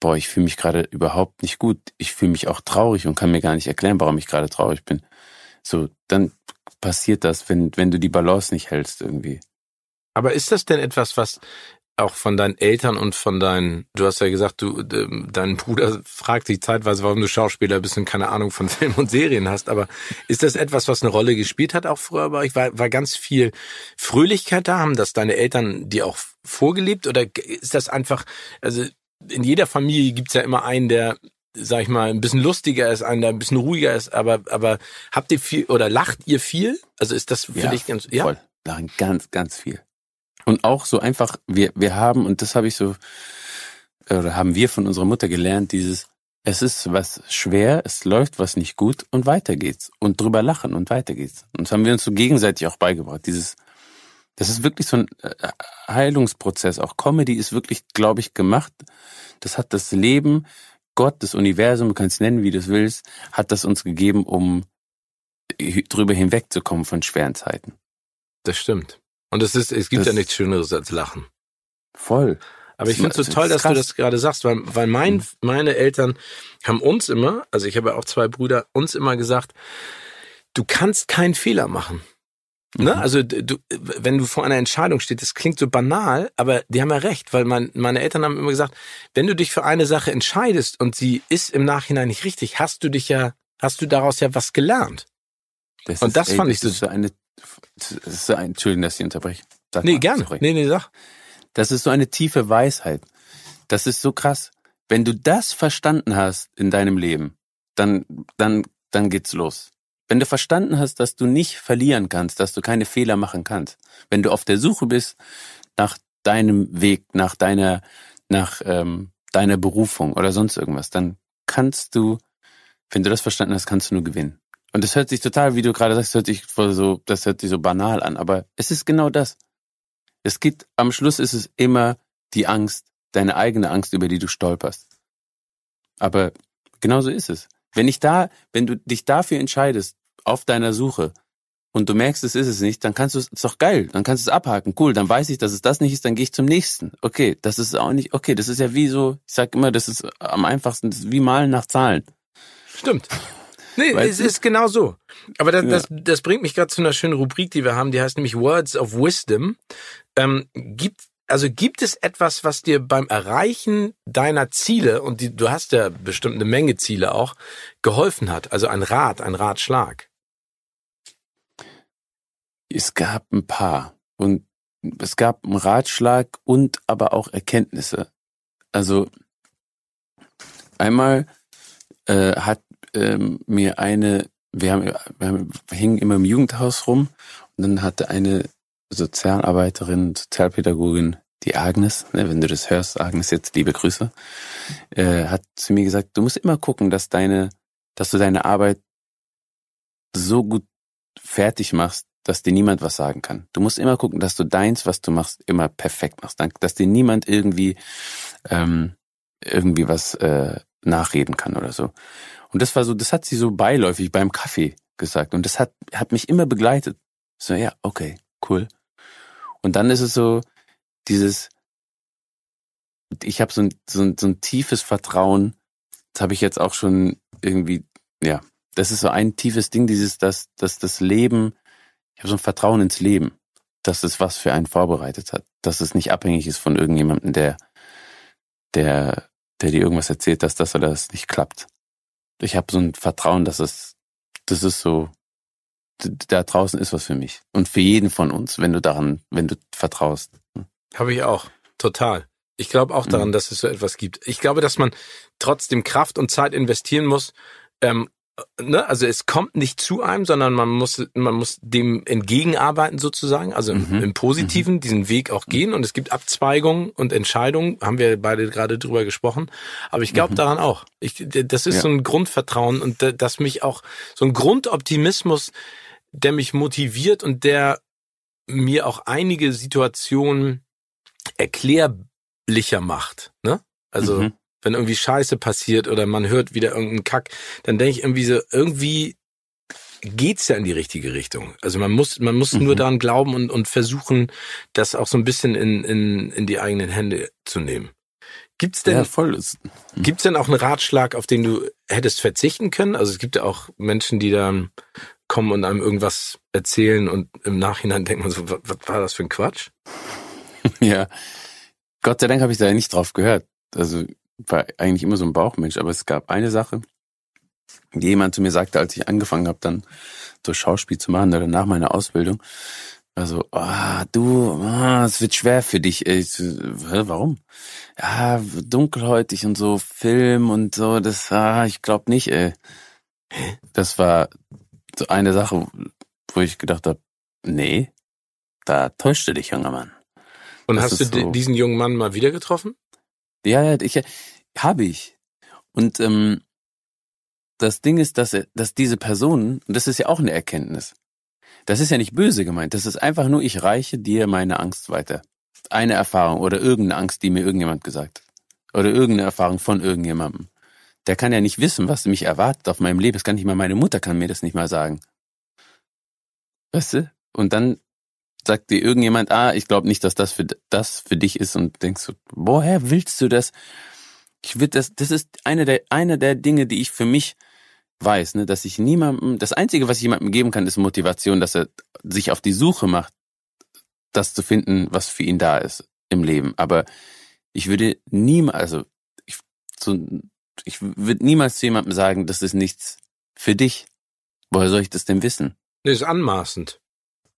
boah, ich fühle mich gerade überhaupt nicht gut. Ich fühle mich auch traurig und kann mir gar nicht erklären, warum ich gerade traurig bin. So, dann passiert das, wenn, wenn du die Balance nicht hältst irgendwie. Aber ist das denn etwas, was auch von deinen Eltern und von deinen, du hast ja gesagt, du, dein Bruder fragt sich zeitweise, warum du Schauspieler bist und keine Ahnung von *laughs* Film und Serien hast, aber ist das etwas, was eine Rolle gespielt hat auch früher bei euch? War, war ganz viel Fröhlichkeit da? Haben das deine Eltern dir auch vorgelebt oder ist das einfach, also in jeder Familie gibt's ja immer einen, der sag ich mal, ein bisschen lustiger ist, einer ein bisschen ruhiger ist, aber, aber habt ihr viel oder lacht ihr viel? Also ist das für ja, dich ganz, ja? Voll. Lachen ganz, ganz viel. Und auch so einfach, wir, wir haben, und das habe ich so, oder haben wir von unserer Mutter gelernt, dieses, es ist was schwer, es läuft was nicht gut und weiter geht's. Und drüber lachen und weiter geht's. Und das haben wir uns so gegenseitig auch beigebracht. Dieses, das ist wirklich so ein äh, Heilungsprozess. Auch Comedy ist wirklich, glaube ich, gemacht. Das hat das Leben Gott, das Universum, du kannst es nennen, wie du es willst, hat das uns gegeben, um drüber hinwegzukommen von schweren Zeiten. Das stimmt. Und es ist, es gibt das, ja nichts Schöneres als Lachen. Voll. Aber ich finde es so toll, dass krass. du das gerade sagst, weil, weil mein, mhm. meine Eltern haben uns immer, also ich habe ja auch zwei Brüder, uns immer gesagt, du kannst keinen Fehler machen. Ne? Mhm. Also du, wenn du vor einer Entscheidung stehst, das klingt so banal, aber die haben ja recht, weil mein, meine Eltern haben immer gesagt, wenn du dich für eine Sache entscheidest und sie ist im Nachhinein nicht richtig, hast du dich ja, hast du daraus ja was gelernt. Das und ist, das ey, fand das ich so. so eine, das ist so ein, Entschuldigung, dass ich unterbreche. Sag nee, mal, gerne. Sorry. Nee, nee, sag. Das ist so eine tiefe Weisheit. Das ist so krass. Wenn du das verstanden hast in deinem Leben, dann, dann, dann geht's los. Wenn du verstanden hast, dass du nicht verlieren kannst, dass du keine Fehler machen kannst, wenn du auf der Suche bist nach deinem Weg, nach deiner, nach ähm, deiner Berufung oder sonst irgendwas, dann kannst du, wenn du das verstanden hast, kannst du nur gewinnen. Und das hört sich total, wie du gerade sagst, hört sich so, das hört sich so banal an, aber es ist genau das. Es geht, am Schluss ist es immer die Angst, deine eigene Angst, über die du stolperst. Aber genauso ist es. Wenn ich da, wenn du dich dafür entscheidest, auf deiner Suche und du merkst, es ist es nicht, dann kannst du es, ist doch geil, dann kannst du es abhaken. Cool, dann weiß ich, dass es das nicht ist, dann gehe ich zum nächsten. Okay, das ist auch nicht, okay, das ist ja wie so, ich sag immer, das ist am einfachsten, das ist wie malen nach Zahlen. Stimmt. Nee, weißt es ist genau so. Aber das, ja. das, das bringt mich gerade zu einer schönen Rubrik, die wir haben, die heißt nämlich Words of Wisdom. Ähm, gibt, also gibt es etwas, was dir beim Erreichen deiner Ziele, und die, du hast ja bestimmt eine Menge Ziele auch, geholfen hat? Also ein Rat, ein Ratschlag? Es gab ein paar. Und es gab einen Ratschlag und aber auch Erkenntnisse. Also einmal äh, hat ähm, mir eine, wir haben, wir haben, hingen immer im Jugendhaus rum und dann hatte eine Sozialarbeiterin, Sozialpädagogin, die Agnes, ne, wenn du das hörst, Agnes jetzt liebe Grüße, äh, hat zu mir gesagt, du musst immer gucken, dass deine, dass du deine Arbeit so gut fertig machst, dass dir niemand was sagen kann. Du musst immer gucken, dass du deins, was du machst, immer perfekt machst, dass dir niemand irgendwie ähm, irgendwie was äh, nachreden kann oder so. Und das war so, das hat sie so beiläufig beim Kaffee gesagt und das hat hat mich immer begleitet. So ja, okay, cool. Und dann ist es so dieses, ich habe so ein, so, ein, so ein tiefes Vertrauen. Das habe ich jetzt auch schon irgendwie, ja, das ist so ein tiefes Ding, dieses, dass, dass das Leben ich habe so ein Vertrauen ins Leben, dass es was für einen vorbereitet hat, dass es nicht abhängig ist von irgendjemandem, der, der, der dir irgendwas erzählt, dass das oder das nicht klappt. Ich habe so ein Vertrauen, dass es, das ist so, da draußen ist was für mich und für jeden von uns, wenn du daran, wenn du vertraust. Habe ich auch, total. Ich glaube auch daran, mhm. dass es so etwas gibt. Ich glaube, dass man trotzdem Kraft und Zeit investieren muss, ähm, ne, also es kommt nicht zu einem, sondern man muss, man muss dem entgegenarbeiten sozusagen, also im, mhm. im Positiven mhm. diesen Weg auch gehen und es gibt Abzweigungen und Entscheidungen, haben wir beide gerade drüber gesprochen, aber ich glaube mhm. daran auch. Ich, das ist ja. so ein Grundvertrauen und das mich auch, so ein Grundoptimismus, der mich motiviert und der mir auch einige Situationen erklärlicher macht, ne? Also, mhm wenn irgendwie Scheiße passiert oder man hört wieder irgendeinen Kack, dann denke ich irgendwie so, irgendwie geht's ja in die richtige Richtung. Also man muss, man muss mhm. nur daran glauben und, und versuchen, das auch so ein bisschen in, in, in die eigenen Hände zu nehmen. Gibt's denn, ja, voll ist. Gibt's denn auch einen Ratschlag, auf den du hättest verzichten können? Also es gibt ja auch Menschen, die dann kommen und einem irgendwas erzählen und im Nachhinein denkt man so, was, was war das für ein Quatsch? *laughs* Ja. Gott sei Dank habe ich da nicht drauf gehört. Also war eigentlich immer so ein Bauchmensch, aber es gab eine Sache, die jemand zu mir sagte, als ich angefangen habe, dann so Schauspiel zu machen oder nach meiner Ausbildung. Also, ah, du, ah, es wird schwer für dich. Ey. Warum? Ja, dunkelhäutig und so, Film und so, das, ah, ich glaube nicht, ey. Das war so eine Sache, wo ich gedacht habe, nee, da täuschte dich, junger Mann. Und das hast du so, diesen jungen Mann mal wieder getroffen? Ja, ja, ich habe ich. Und ähm, das Ding ist, dass, dass diese Personen, und das ist ja auch eine Erkenntnis, das ist ja nicht böse gemeint, das ist einfach nur, ich reiche dir meine Angst weiter. Eine Erfahrung oder irgendeine Angst, die mir irgendjemand gesagt hat. Oder irgendeine Erfahrung von irgendjemandem. Der kann ja nicht wissen, was mich erwartet auf meinem Leben. Das kann nicht mal meine Mutter kann mir das nicht mal sagen. Weißt du? Und dann sagt dir irgendjemand, ah, ich glaube nicht, dass das für das für dich ist und denkst du, woher willst du das? Ich will das, das ist eine der, eine der Dinge, die ich für mich weiß, ne, dass ich niemandem, das einzige, was ich jemandem geben kann, ist Motivation, dass er sich auf die Suche macht, das zu finden, was für ihn da ist im Leben. Aber ich würde niemals, also ich, so, ich würde niemals zu jemandem sagen, das ist nichts für dich. Woher soll ich das denn wissen? Das ist anmaßend.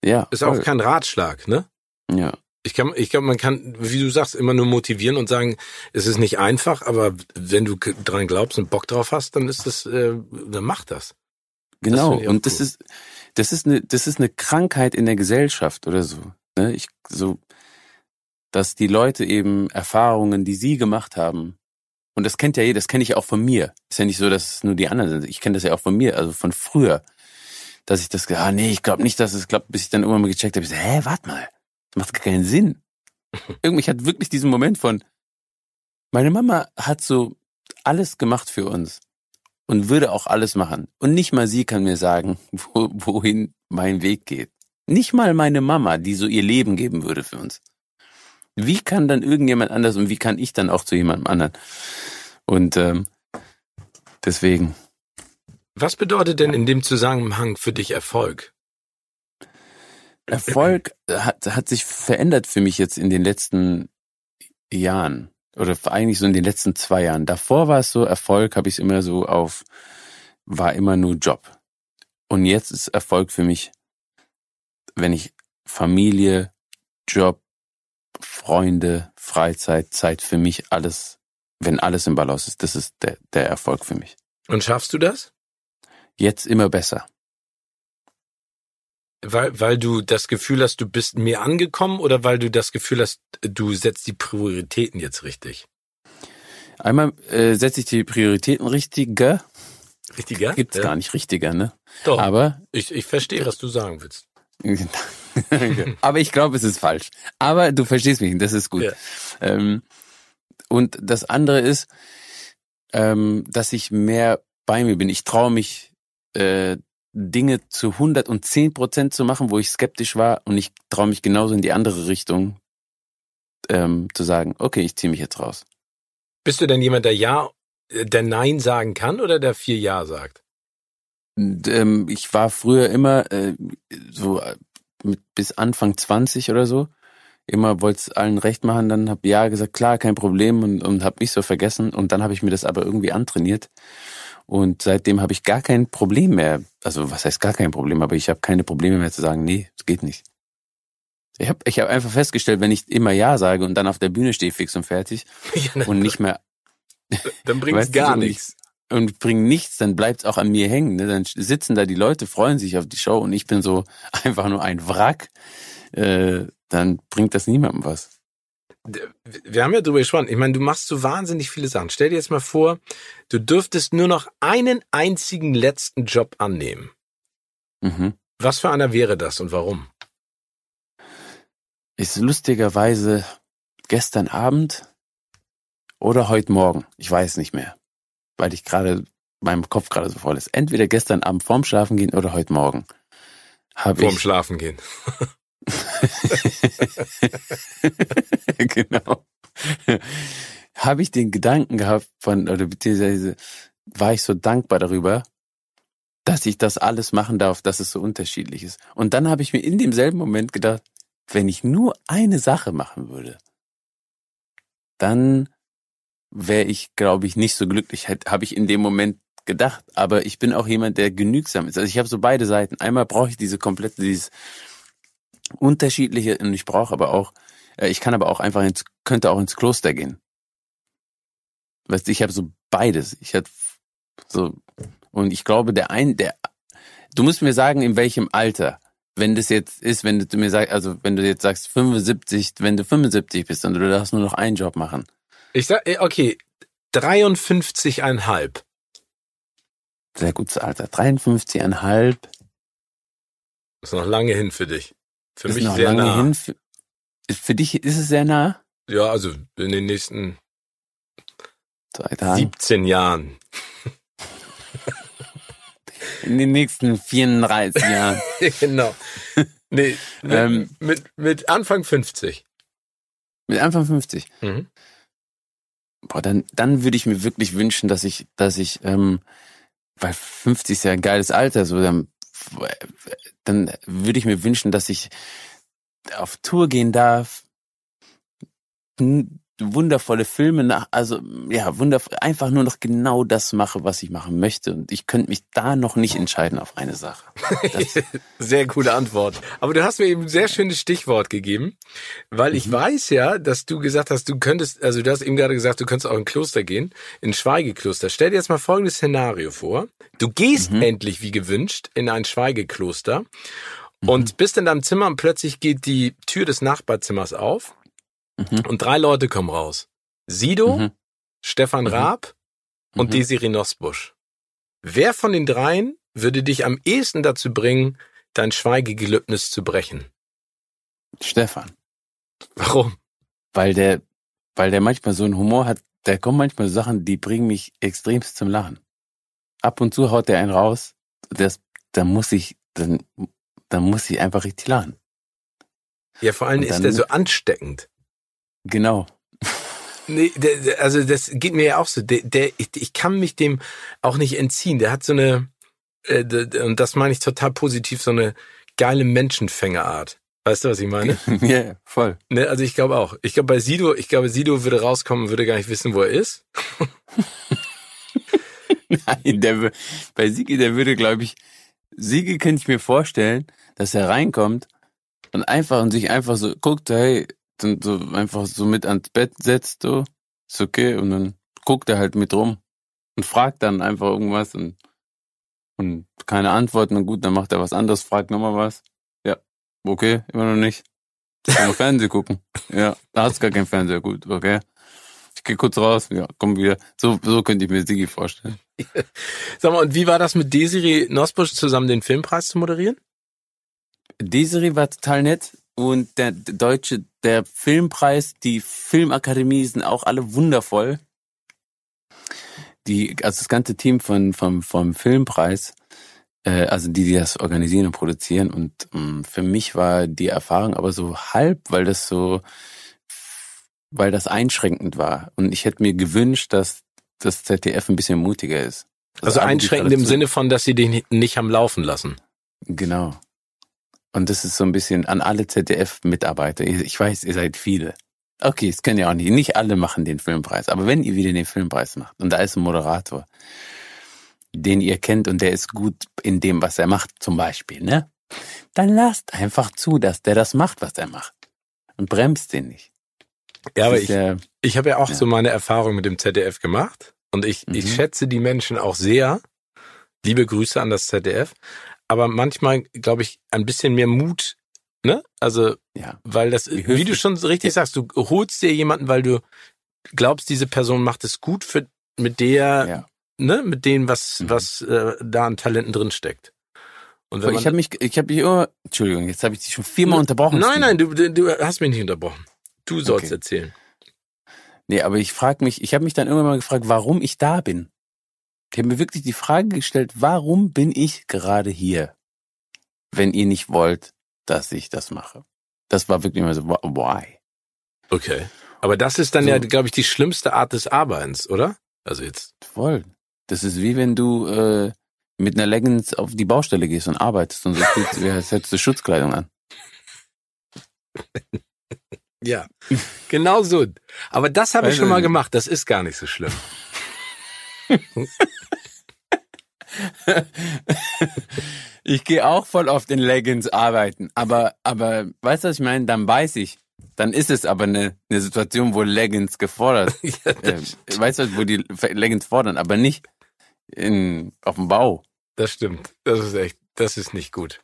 Ja. Ist voll. auch kein Ratschlag, ne? Ja. Ich kann, ich glaube, man kann, wie du sagst, immer nur motivieren und sagen, es ist nicht einfach, aber wenn du dran glaubst und Bock drauf hast, dann ist das, äh, dann mach das. Genau. Das und cool. das ist, das ist eine, das ist eine Krankheit in der Gesellschaft oder so. Ne? Ich, so, dass die Leute eben Erfahrungen, die sie gemacht haben, und das kennt ja jeder, das kenne ich auch von mir. Ist ja nicht so, dass es nur die anderen sind. Ich kenne das ja auch von mir, also von früher dass ich das, ah nee, ich glaube nicht, dass es klappt, bis ich dann irgendwann mal gecheckt habe, ich so, hä, warte mal, das macht gar keinen Sinn. *laughs* Irgendwie hat wirklich diesen Moment von, meine Mama hat so alles gemacht für uns und würde auch alles machen. Und nicht mal sie kann mir sagen, *laughs* wo, wohin mein Weg geht. Nicht mal meine Mama, die so ihr Leben geben würde für uns. Wie kann dann irgendjemand anders und wie kann ich dann auch zu jemandem anderen? Und ähm, deswegen, Was bedeutet denn in dem Zusammenhang für dich Erfolg? Erfolg hat, hat sich verändert für mich jetzt in den letzten Jahren. Oder eigentlich so in den letzten zwei Jahren. Davor war es so, Erfolg habe ich immer so auf, war immer nur Job. Und jetzt ist Erfolg für mich, wenn ich Familie, Job, Freunde, Freizeit, Zeit für mich, alles, wenn alles im Balance ist, das ist der, der Erfolg für mich. Und schaffst du das? Jetzt immer besser. Weil, weil du das Gefühl hast, du bist mehr angekommen oder weil du das Gefühl hast, du setzt die Prioritäten jetzt richtig? Einmal äh, setze ich die Prioritäten richtiger. Richtiger? Gibt's ja. gar nicht richtiger, ne? Doch. Aber ich, ich verstehe, was du sagen willst. *laughs* Aber ich glaube, es ist falsch. Aber du verstehst mich, das ist gut. Ja. Ähm, und das andere ist, ähm, dass ich mehr bei mir bin. Ich traue mich, äh, Dinge zu 110 Prozent zu machen, wo ich skeptisch war und ich traue mich genauso in die andere Richtung ähm, zu sagen, okay, ich ziehe mich jetzt raus. Bist du denn jemand, der Ja, der Nein sagen kann oder der vier Ja sagt? Ähm, ich war früher immer äh, so äh, mit bis Anfang 20 oder so. Immer wollte es allen recht machen, dann habe ja gesagt, klar, kein Problem und, und habe mich so vergessen und dann habe ich mir das aber irgendwie antrainiert und seitdem habe ich gar kein Problem mehr. Also was heißt gar kein Problem, aber ich habe keine Probleme mehr zu sagen, nee, es geht nicht. Ich habe ich hab einfach festgestellt, wenn ich immer Ja sage und dann auf der Bühne stehe fix und fertig *laughs* ja, und nicht mehr. Dann bringt es gar nichts. Und bringt nichts, dann bleibt es auch an mir hängen. Ne? Dann sitzen da die Leute, freuen sich auf die Show und ich bin so *laughs* einfach nur ein Wrack. Äh, dann bringt das niemandem was wir haben ja drüber gesprochen. Ich meine, du machst so wahnsinnig viele Sachen. Stell dir jetzt mal vor, du dürftest nur noch einen einzigen letzten Job annehmen. Mhm. Was für einer wäre das und warum? Ist lustigerweise gestern Abend oder heute Morgen. Ich weiß nicht mehr, weil ich gerade meinem Kopf gerade so voll ist. Entweder gestern Abend vorm Schlafen gehen oder heute Morgen. Vorm ich, Schlafen gehen. *laughs* *laughs* genau. Habe ich den Gedanken gehabt von, oder beziehungsweise war ich so dankbar darüber, dass ich das alles machen darf, dass es so unterschiedlich ist. Und dann habe ich mir in demselben Moment gedacht, wenn ich nur eine Sache machen würde, dann wäre ich, glaube ich, nicht so glücklich, habe ich in dem Moment gedacht. Aber ich bin auch jemand, der genügsam ist. Also ich habe so beide Seiten. Einmal brauche ich diese komplette, dieses unterschiedliche und ich brauche aber auch, äh, ich kann aber auch einfach ins, könnte auch ins Kloster gehen. Weißt du, ich habe so beides. Ich hatte so und ich glaube, der ein, der, du musst mir sagen, in welchem Alter. Wenn das jetzt ist, wenn du mir sagst, also wenn du jetzt sagst 75, wenn du 75 bist und du darfst nur noch einen Job machen. Ich sag, äh, okay, 53,5. Sehr gutes Alter. 53,5. Ist noch lange hin für dich. Für ist mich noch sehr lange nah. hin. Für, für dich ist es sehr nah? Ja, also in den nächsten Zwei Tagen. 17 Jahren. *laughs* In den nächsten 34 Jahren. *laughs* genau. Nee, mit, ähm, mit, mit Anfang 50. Mit Anfang 50. Mhm. Boah, dann, dann würde ich mir wirklich wünschen, dass ich, dass ich, ähm, weil 50 ist ja ein geiles Alter, so dann dann würde ich mir wünschen, dass ich auf Tour gehen darf, wundervolle Filme nach, also ja, wundervoll, einfach nur noch genau das mache, was ich machen möchte. Und ich könnte mich da noch nicht entscheiden auf eine Sache. *laughs* sehr coole Antwort. Aber du hast mir eben ein sehr schönes Stichwort gegeben, weil ich mhm. weiß ja, dass du gesagt hast, du könntest, also du hast eben gerade gesagt, du könntest auch in ein Kloster gehen, in ein Schweigekloster. Stell dir jetzt mal folgendes Szenario vor. Du gehst mhm. endlich wie gewünscht in ein Schweigekloster und mhm. bist in deinem Zimmer und plötzlich geht die Tür des Nachbarzimmers auf Mhm. Und drei Leute kommen raus. Sido, mhm. Stefan mhm. Raab und mhm. Desiree Nosbusch. Wer von den dreien würde dich am ehesten dazu bringen, dein Schweigegelübnis zu brechen? Stefan. Warum? Weil der, weil der manchmal so einen Humor hat, da kommen manchmal Sachen, die bringen mich extremst zum Lachen. Ab und zu haut der einen raus, das, da muss ich, dann, dann muss ich einfach richtig lachen. Ja, vor allem ist der so ansteckend. Genau. Nee, der, also das geht mir ja auch so. Der, der, ich, ich kann mich dem auch nicht entziehen. Der hat so eine, äh, und das meine ich total positiv, so eine geile Menschenfängerart. Weißt du, was ich meine? *laughs* Ja, yeah, voll. Ne, also ich glaube auch. Ich glaube bei Sido, ich glaube Sido würde rauskommen, würde gar nicht wissen, wo er ist. *laughs* Nein, der, bei Sigi, der würde, glaube ich, Sigi könnte ich mir vorstellen, dass er reinkommt und einfach und sich einfach so guckt, hey, dann so einfach so mit ans Bett setzt, so, ist okay, und dann guckt er halt mit rum und fragt dann einfach irgendwas und, und keine Antworten und gut, dann macht er was anderes, fragt nochmal was. Ja, okay, immer noch nicht. Kann man Fernsehen gucken. Ja, da hat's gar kein Fernseher, gut, okay. Ich gehe kurz raus, ja, komm wieder. So, so könnte ich mir Sigi vorstellen. *laughs* Sag mal, und wie war das mit Desiree Nosbusch zusammen den Filmpreis zu moderieren? Desiree war total nett und der deutsche, der Filmpreis, die Filmakademie sind auch alle wundervoll. Die, also das ganze Team von, vom, vom Filmpreis, äh, also die, die das organisieren und produzieren und ähm, für mich war die Erfahrung aber so halb, weil das so, weil das einschränkend war und ich hätte mir gewünscht, dass das ZDF ein bisschen mutiger ist. Also, also einschränkend im Sinne von, dass sie den nicht haben laufen lassen. Genau. Und das ist so ein bisschen an alle ZDF-Mitarbeiter. Ich weiß, ihr seid viele. Okay, es können ja auch nicht. Nicht alle machen den Filmpreis. Aber wenn ihr wieder den Filmpreis macht und da ist ein Moderator, den ihr kennt und der ist gut in dem, was er macht, zum Beispiel, ne? Dann lasst einfach zu, dass der das macht, was er macht. Und bremst den nicht. Ja, aber ich, ja, ich habe ja auch ja. so meine Erfahrung mit dem ZDF gemacht. Und ich, mhm. ich schätze die Menschen auch sehr. Liebe Grüße an das ZDF aber manchmal, glaube ich, ein bisschen mehr Mut, ne? Also, ja. weil das, wie, wie du schon richtig sagst, du holst dir jemanden, weil du glaubst, diese Person macht es gut für, mit der, ja. ne, mit dem, was, mhm. was äh, da an Talenten drin steckt. Und wenn ich habe mich, ich habe mich immer, Entschuldigung, jetzt habe ich dich schon viermal unterbrochen. Nein, nein, du, du hast mich nicht unterbrochen. Du sollst okay. erzählen. Nee, aber ich frage mich, ich habe mich dann irgendwann mal gefragt, warum ich da bin. Ich habe mir wirklich die Frage gestellt, warum bin ich gerade hier, wenn ihr nicht wollt, dass ich das mache? Das war wirklich immer so, why? Okay. Aber das ist dann so. ja, glaube ich, die schlimmste Art des Arbeitens, oder? Also jetzt. Voll. Das ist wie wenn du äh, mit einer Leggings auf die Baustelle gehst und arbeitest und so fühlst, wie als hättest du Schutzkleidung an. *laughs* ja, genau so. Aber das habe ich schon mal gemacht. Das ist gar nicht so schlimm. Ich gehe auch voll oft in Leggings arbeiten, aber, aber weißt du, was ich meine? Dann weiß ich. Dann ist es aber eine, eine Situation, wo Leggings gefordert. *laughs* ja, äh, weißt du, wo die Leggings fordern, aber nicht in, auf dem Bau. Das stimmt. Das ist echt, das ist nicht gut.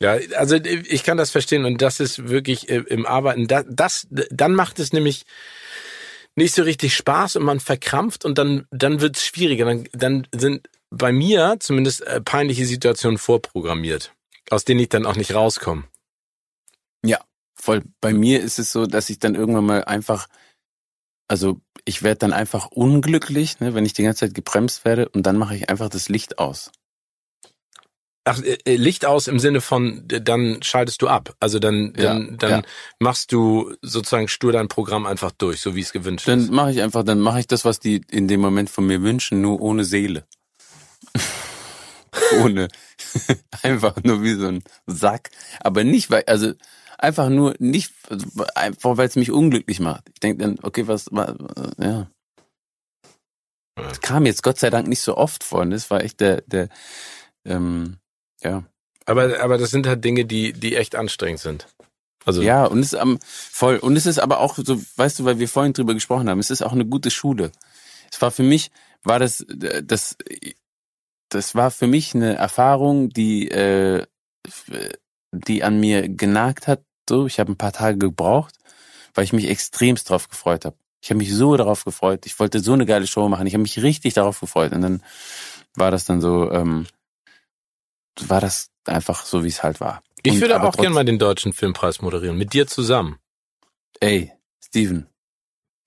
Ja, also ich kann das verstehen und das ist wirklich äh, im Arbeiten, das, das dann macht es nämlich nicht so richtig Spaß und man verkrampft und dann, dann wird's schwieriger. Dann, dann sind bei mir zumindest äh, peinliche Situationen vorprogrammiert, aus denen ich dann auch nicht rauskomme. Ja, voll. Bei mir ist es so, dass ich dann irgendwann mal einfach, also ich werde dann einfach unglücklich, ne, wenn ich die ganze Zeit gebremst werde und dann mache ich einfach das Licht aus. Ach, äh, äh, Licht aus im Sinne von, dann schaltest du ab. Also dann, dann, ja, dann ja. machst du sozusagen stur dein Programm einfach durch, so wie es gewünscht dann ist. Dann mache ich einfach, dann mache ich das, was die in dem Moment von mir wünschen, nur ohne Seele. *laughs* ohne. *laughs* einfach nur wie so ein Sack. Aber nicht, weil, also einfach nur nicht, einfach weil es mich unglücklich macht. Ich denke dann, okay, was, ja. Das kam jetzt Gott sei Dank nicht so oft vor. Und das war echt der, der, ähm, ja. Aber, aber das sind halt Dinge, die, die echt anstrengend sind. Also ja, und es ist am voll und es ist aber auch so, weißt du, weil wir vorhin drüber gesprochen haben, es ist auch eine gute Schule. Es war für mich war das das das war für mich eine Erfahrung, die äh, die an mir genagt hat. So, ich habe ein paar Tage gebraucht, weil ich mich extremst drauf gefreut habe. Ich habe mich so darauf gefreut. Ich wollte so eine geile Show machen. Ich habe mich richtig darauf gefreut und dann war das dann so ähm, war das einfach so, wie es halt war. Ich und, würde auch gerne mal den deutschen Filmpreis moderieren, mit dir zusammen. Ey, Steven.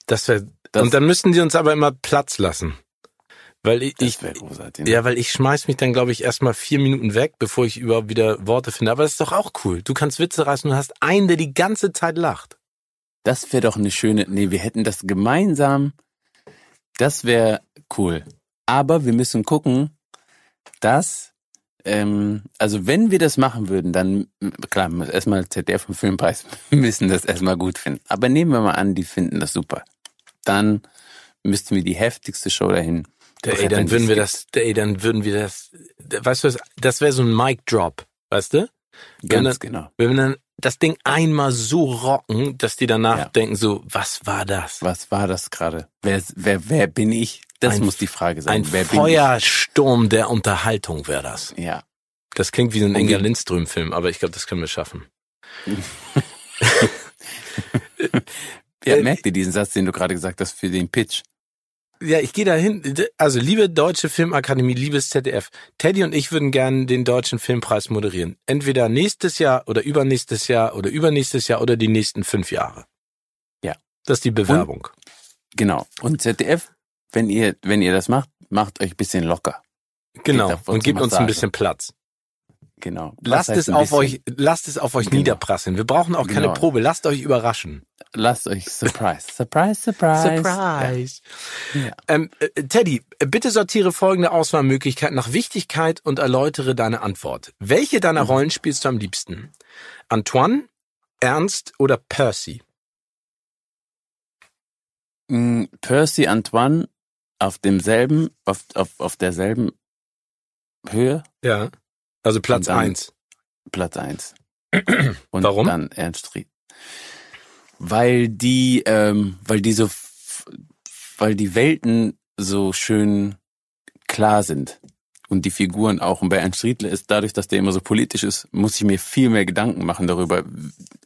Das wäre, und dann müssten die uns aber immer Platz lassen. Weil ich, ich ne? ja, weil ich schmeiß mich dann, glaube ich, erstmal vier Minuten weg, bevor ich überhaupt wieder Worte finde. Aber das ist doch auch cool. Du kannst Witze reißen und hast einen, der die ganze Zeit lacht. Das wäre doch eine schöne, nee, wir hätten das gemeinsam, das wäre cool. Aber wir müssen gucken, dass Ähm, also wenn wir das machen würden, dann, klar, muss erstmal ZDF und Filmpreis *laughs* müssen das erstmal gut finden. Aber nehmen wir mal an, die finden das super. Dann müssten wir die heftigste Show dahin. Der, ey, dann würden wir das, ey, dann würden wir das, weißt du was, das wäre so ein Mic Drop, weißt du? Ganz dann, genau. Wenn wir dann das Ding einmal so rocken, dass die danach Ja. denken so, was war das? Was war das gerade? Wer, wer, wer bin ich? Das Ein- muss die Frage sein. Ein wer Feuersturm der Unterhaltung wäre das. Ja. Das klingt wie so ein Inga Lindström-Film, aber ich glaube, das können wir schaffen. *laughs* Ja, merkt ihr diesen Satz, den du gerade gesagt hast für den Pitch? Ja, ich gehe dahin. Also, liebe Deutsche Filmakademie, liebes ZDF, Teddy und ich würden gerne den Deutschen Filmpreis moderieren. Entweder nächstes Jahr oder übernächstes Jahr oder übernächstes Jahr oder die nächsten fünf Jahre. Ja. Das ist die Bewerbung. Genau. Und ZDF, wenn ihr, wenn ihr das macht, macht euch ein bisschen locker. Genau. Und gibt uns ein bisschen Platz. Genau. Lasst es auf bisschen- euch, lasst es auf euch Genau. niederprasseln. Wir brauchen auch keine Genau. Probe. Lasst euch überraschen. Lasst euch Surprise. Surprise, Surprise. Surprise. Ja. Ähm, äh, Teddy, bitte sortiere folgende Auswahlmöglichkeiten nach Wichtigkeit und erläutere deine Antwort. Welche deiner Mhm. Rollen spielst du am liebsten? Antoine, Ernst oder Percy? Mm, Percy Antoine auf demselben, auf, auf, auf derselben Höhe, Ja. Also Platz dann- eins. Platz eins. *clears throat* Und Warum? dann Ernst Ried. Weil die, ähm, weil die so, f- weil die Welten so schön klar sind. Und die Figuren auch. Und bei Ernst Riedle ist dadurch, dass der immer so politisch ist, muss ich mir viel mehr Gedanken machen darüber.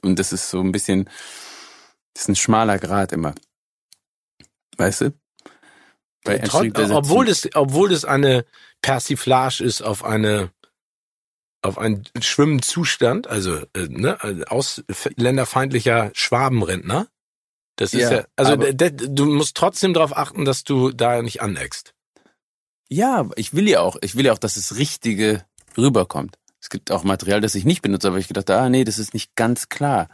Und das ist so ein bisschen, das ist ein schmaler Grad immer. Weißt du? Bei Ernst Trot- obwohl das, obwohl das eine Persiflage ist auf eine, auf einen schwimmenden Zustand, also, äh, ne, also ausländerfeindlicher Schwabenrentner. Das ist ja, Ja, also du musst trotzdem darauf achten, dass du da nicht aneckst. Ja, ich will ja auch, ich will ja auch, dass das Richtige rüberkommt. Es gibt auch Material, das ich nicht benutze, aber ich gedacht, ah nee, das ist nicht ganz klar.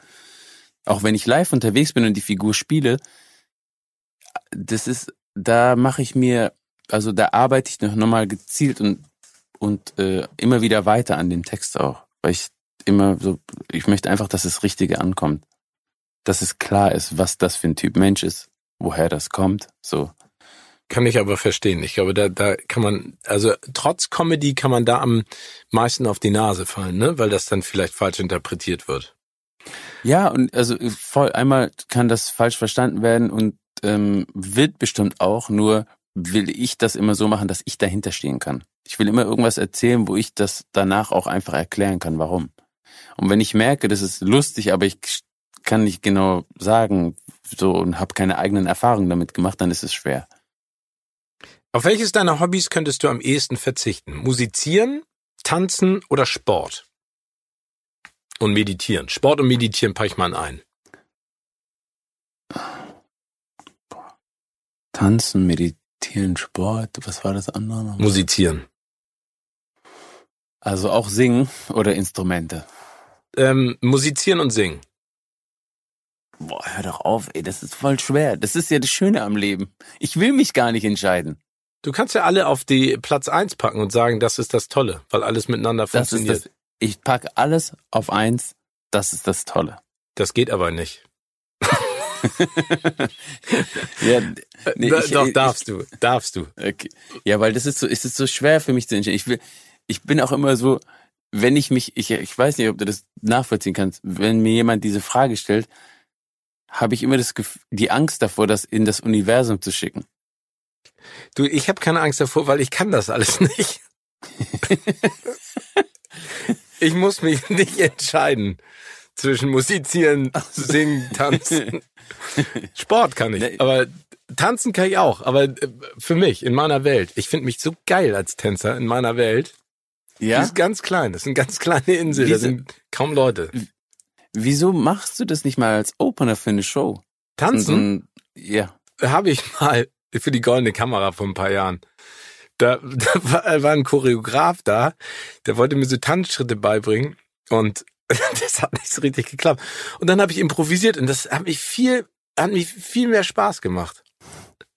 Auch wenn ich live unterwegs bin und die Figur spiele, das ist, da mache ich mir, also da arbeite ich noch nochmal gezielt und und äh, immer wieder weiter an dem Text auch, weil ich immer so, ich möchte einfach, dass das Richtige ankommt, dass es klar ist, was das für ein Typ Mensch ist, woher das kommt, so. Kann ich aber verstehen. Ich glaube, da, da kann man, also trotz Comedy kann man da am meisten auf die Nase fallen, ne? Weil das dann vielleicht falsch interpretiert wird. Ja, und also voll einmal kann das falsch verstanden werden und ähm, wird bestimmt auch, nur will ich das immer so machen, dass ich dahinter stehen kann. Ich will immer irgendwas erzählen, wo ich das danach auch einfach erklären kann, warum. Und wenn ich merke, das ist lustig, aber ich kann nicht genau sagen, so und habe keine eigenen Erfahrungen damit gemacht, dann ist es schwer. Auf welches deiner Hobbys könntest du am ehesten verzichten? Musizieren, tanzen oder Sport? Und meditieren. Sport und meditieren packe ich mal ein. Tanzen, meditieren, Sport, was war das andere noch? Musizieren. Also auch singen oder Instrumente. Ähm, musizieren und singen. Boah, hör doch auf, ey, das ist voll schwer. Das ist ja das Schöne am Leben. Ich will mich gar nicht entscheiden. Du kannst ja alle auf die Platz eins packen und sagen, das ist das Tolle, weil alles miteinander Das ist funktioniert. das. Ich packe alles auf eins. Das ist das Tolle. das geht aber nicht. *laughs* ja, nee, Da- ich- Doch, ich- darfst du, darfst du. Okay. Ja, weil das ist so, es ist so schwer für mich zu entscheiden. Ich will, ich bin auch immer so, wenn ich mich, ich, ich weiß nicht, ob du das nachvollziehen kannst, wenn mir jemand diese Frage stellt, habe ich immer das Gefühl, die Angst davor, das in das Universum zu schicken. Du, ich habe keine Angst davor, weil ich kann das alles *laughs* nicht. *laughs* ich muss mich nicht entscheiden zwischen musizieren, singen, tanzen. *laughs* Sport kann ich, aber tanzen kann ich auch. Aber äh, für mich, in meiner Welt. Ich finde mich so geil als Tänzer in meiner Welt. Die Ja? ist ganz klein. Das ist eine ganz kleine Insel. Da Wieso- sind kaum Leute. Wieso machst du das nicht mal als Opener für eine Show? Tanzen ja. habe ich mal für die goldene Kamera vor ein paar Jahren. Da, *laughs* da war ein Choreograf da, der wollte mir so Tanzschritte beibringen und *laughs* das hat nicht so richtig geklappt. Und dann habe ich improvisiert und das hat mich viel, hat mich viel mehr Spaß gemacht.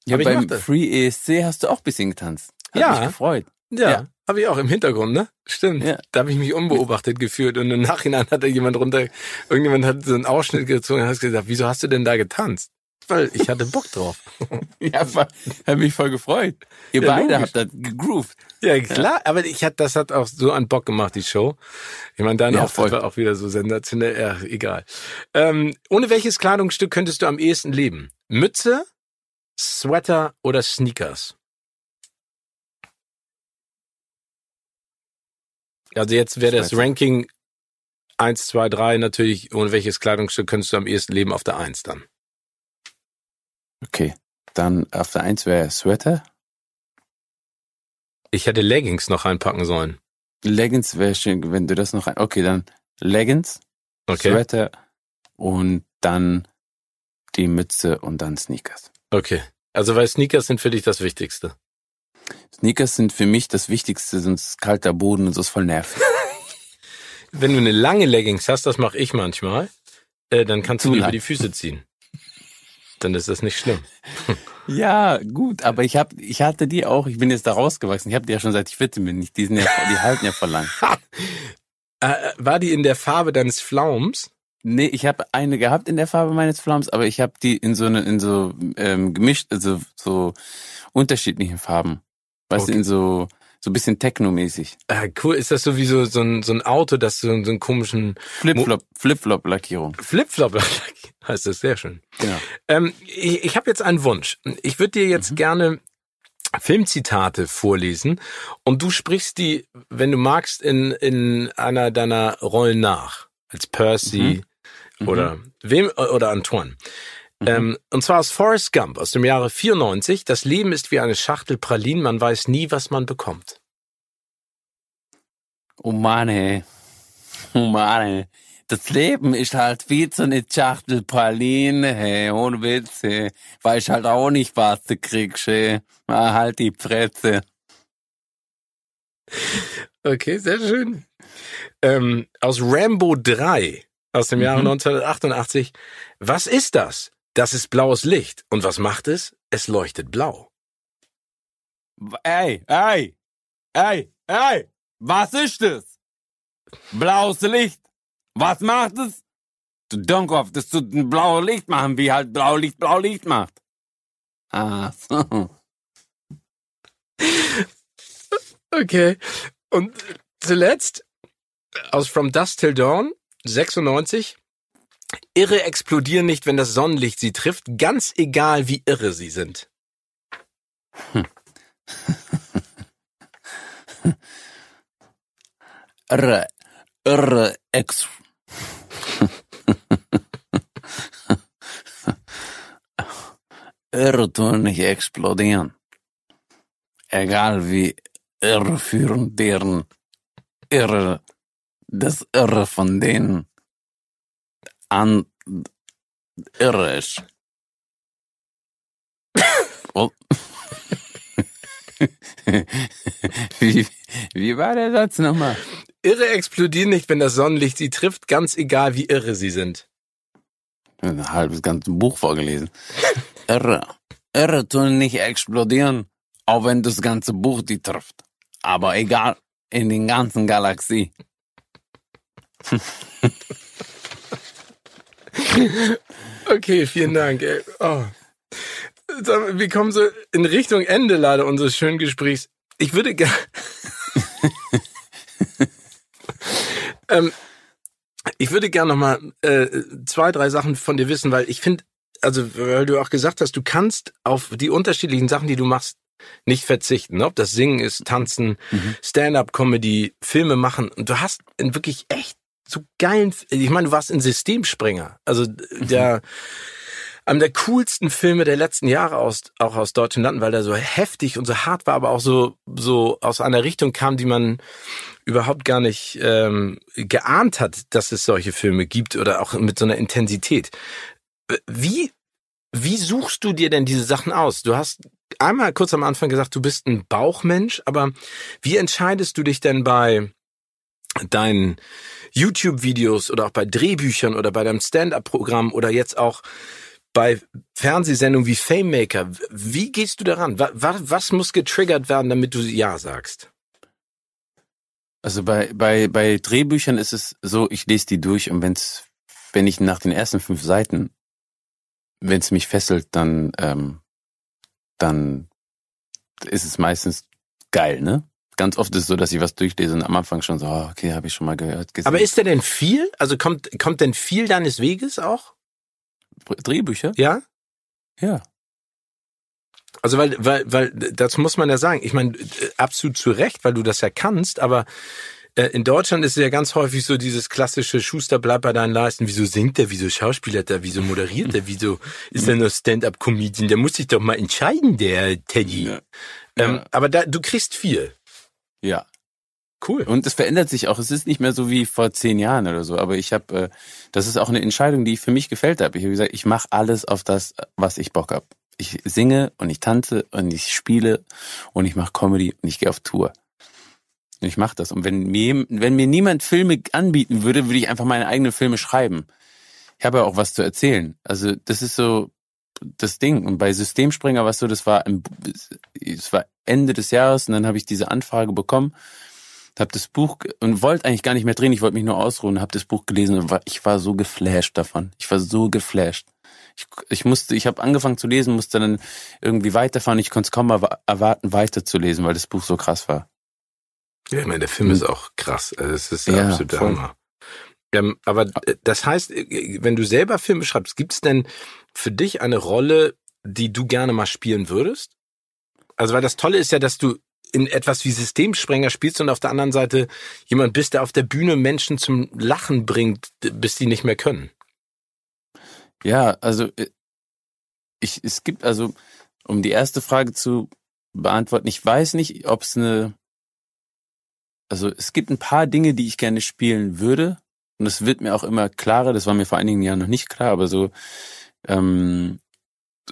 Ja, Aber beim. Free ESC hast du auch ein bisschen getanzt. Hat Ja. mich gefreut. Ja, Ja. habe ich auch im Hintergrund, ne? Stimmt. Ja. Da habe ich mich unbeobachtet gefühlt und im Nachhinein hat da jemand runter, irgendjemand hat so einen Ausschnitt gezogen und hat gesagt, wieso hast du denn da getanzt? Weil ich hatte Bock drauf. *laughs* Ja, hab mich voll gefreut. Ihr Ja, beide logisch. habt das gegroovt. Ja, klar, aber ich hat, das hat auch so einen Bock gemacht, die Show. Ich meine, dein Ja, voll. war auch wieder so sensationell. Ja, egal. Ähm, ohne welches Kleidungsstück könntest du am ehesten leben? Mütze, Sweater oder Sneakers? Also jetzt wäre das. Ranking 1, 2, 3 natürlich, ohne welches Kleidungsstück könntest du am ehesten leben auf der 1 dann? Okay. Dann auf der Eins wäre Sweater. Ich hätte Leggings noch reinpacken sollen. Leggings wäre schön, wenn du das noch ein. Okay, dann Leggings, Okay. Sweater und dann die Mütze und dann Sneakers. Okay. Also weil Sneakers sind für dich das Wichtigste. Sneakers sind für mich das Wichtigste, sonst ist kalter Boden und so ist voll nervig. *laughs* wenn du eine lange Leggings hast, das mache ich manchmal, äh, dann kannst du Zu die lang. über die Füße ziehen. Dann ist das nicht schlimm. *laughs* ja, gut, aber ich hab, ich hatte die auch, ich bin jetzt da rausgewachsen. Ich habe die ja schon seit ich 14 bin. Die, sind ja, die halten ja voll lang. *laughs* Äh, war die in der Farbe deines Pflaums? Nee, ich habe eine gehabt in der Farbe meines Pflaums, aber ich habe die in so eine, in so ähm, gemischt, also so unterschiedlichen Farben. Weißt Okay. du, in so so ein bisschen Techno-mäßig. Äh, cool, ist das so wie so, so, ein, so ein Auto, das so, so einen komischen Flip-Flop, Flip-Flop-Lackierung. Flipflop heißt *laughs* das sehr schön. Genau. Ähm, ich ich habe jetzt einen Wunsch. Ich würde dir jetzt gerne Filmzitate vorlesen und du sprichst die, wenn du magst, in, in einer deiner Rollen nach. Als Percy Mhm. oder wem oder Antoine. Mhm. Ähm, und zwar aus Forrest Gump aus dem Jahre 94. Das Leben ist wie eine Schachtel Pralinen, man weiß nie, was man bekommt. Oh Mann, ey. Oh Mann, ey. Das Leben ist halt wie so eine Schachtel Praline, hey, ohne Witz, hey. Weiß halt auch nicht, was du kriegst, hey. Ah, halt die Fresse. Okay, sehr schön. Ähm, aus Rambo 3 aus dem Jahre Mhm. 1988. Was ist das? Das ist blaues Licht. Und was macht es? Es leuchtet blau. Ey, ey, ey, ey, was ist das? Blaues Licht. Was macht es? Du Dummkopf, das tut ein blaues Licht machen, wie halt blau Licht blau Licht macht. Ah, so. *laughs* Okay. Und zuletzt aus From Dusk Till Dawn 96. Irre explodieren nicht, wenn das Sonnenlicht sie trifft, ganz egal wie irre sie sind. Irre, irre, ex. irre tun nicht explodieren. Egal wie irreführend deren Irre, das Irre von denen an irre ist. Oh. *laughs* wie, wie war der Satz nochmal? Irre explodieren nicht, wenn das Sonnenlicht sie trifft, ganz egal wie irre sie sind. ein halbes ganzes Buch vorgelesen. *laughs* Irre. Irre tun nicht explodieren, auch wenn das ganze Buch die trifft. Aber egal, in den ganzen Galaxie. *laughs* *laughs* Okay, vielen Dank. Ey. Oh. Wir kommen so in Richtung Ende leider unseres schönen Gesprächs. Ich würde gerne. *laughs* ähm, ich würde gerne noch mal äh, zwei, drei Sachen von dir wissen, weil ich finde, also weil du auch gesagt hast, du kannst auf die unterschiedlichen Sachen, die du machst, nicht verzichten. Ne? Ob das Singen ist, Tanzen, Mhm. Stand-up-Comedy, Filme machen. Und du hast in wirklich echt so geilen. Ich meine, du warst ein Systemspringer. Also der einem der coolsten Filme der letzten Jahre aus, auch aus deutschen Landen, weil der so heftig und so hart war, aber auch so, so aus einer Richtung kam, die man überhaupt gar nicht ähm, geahnt hat, dass es solche Filme gibt oder auch mit so einer Intensität. Wie, wie suchst du dir denn diese Sachen aus? Du hast einmal kurz am Anfang gesagt, du bist ein Bauchmensch, aber wie entscheidest du dich denn bei deinen YouTube-Videos oder auch bei Drehbüchern oder bei deinem Stand-up-Programm oder jetzt auch bei Fernsehsendungen wie Fame Maker, wie gehst du daran? Was, was muss getriggert werden, damit du Ja sagst? Also bei, bei, bei Drehbüchern ist es so, ich lese die durch und wenn's, wenn ich nach den ersten fünf Seiten, wenn es mich fesselt, dann, ähm, dann ist es meistens geil, ne? Ganz oft ist es so, dass ich was durchlese und am Anfang schon so, oh, okay, habe ich schon mal gehört. Gesehen. Aber ist der denn viel? Also kommt, kommt denn viel deines Weges auch? Drehbücher? Ja? Ja. Also weil, weil, weil, das muss man ja sagen. Ich meine, absolut zu Recht, weil du das ja kannst, aber äh, in Deutschland ist es ja ganz häufig so dieses klassische Schuster bleibt bei deinen Leisten. Wieso singt er? Wieso schauspielert er? Wieso moderiert er? Wieso *laughs* ist er nur Stand-up-Comedian? Der muss sich doch mal entscheiden, der Teddy. Ja. Ähm, ja. Aber da, du kriegst viel. Ja. Cool. Und es verändert sich auch. Es ist nicht mehr so wie vor zehn Jahren oder so. Aber ich habe, äh, das ist auch eine Entscheidung, die ich für mich gefällt habe. Ich habe gesagt, ich mache alles auf das, was ich Bock hab. Ich singe und ich tanze und ich spiele und ich mache Comedy und ich gehe auf Tour. Und ich mache das. Und wenn mir, wenn mir niemand Filme anbieten würde, würde ich einfach meine eigenen Filme schreiben. Ich habe ja auch was zu erzählen. Also das ist so das Ding. Und bei Systemspringer war es so, das war, im, es war Ende des Jahres und dann habe ich diese Anfrage bekommen, habe das Buch und wollte eigentlich gar nicht mehr drehen. Ich wollte mich nur ausruhen, habe das Buch gelesen und war, ich war so geflasht davon. Ich war so geflasht. Ich, ich musste, ich habe angefangen zu lesen, musste dann irgendwie weiterfahren. Ich konnte es kaum erwarten, weiterzulesen, weil das Buch so krass war. Ja, ich meine, der Film ist auch krass. Also es ist ja, absolut der Hammer. Ähm, aber äh, das heißt, äh, wenn du selber Filme schreibst, gibt es denn für dich eine Rolle, die du gerne mal spielen würdest? Also, weil das Tolle ist ja, dass du in etwas wie Systemsprenger spielst und auf der anderen Seite jemand bist, der auf der Bühne Menschen zum Lachen bringt, bis die nicht mehr können. Ja, also äh, ich, es gibt also, um die erste Frage zu beantworten, ich weiß nicht, ob es eine, also es gibt ein paar Dinge, die ich gerne spielen würde und es wird mir auch immer klarer, das war mir vor einigen Jahren noch nicht klar, aber so ähm,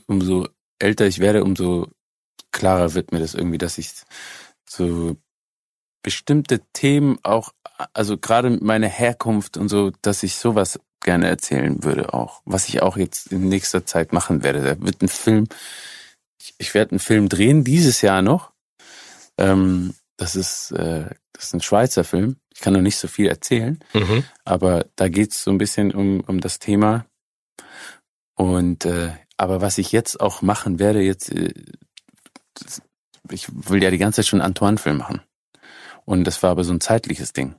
umso älter ich werde, umso klarer wird mir das irgendwie, dass ich so bestimmte Themen auch, also gerade mit meiner Herkunft und so, dass ich sowas gerne erzählen würde auch, was ich auch jetzt in nächster Zeit machen werde. Da wird ein Film, ich, ich werde einen Film drehen dieses Jahr noch. Ähm, das ist, äh, das ist ein Schweizer Film. Ich kann noch nicht so viel erzählen, mhm. aber da geht's so ein bisschen um, um das Thema. Und äh, aber was ich jetzt auch machen werde, jetzt äh, ich will ja die ganze Zeit schon einen Antoine-Film machen. Und das war aber so ein zeitliches Ding.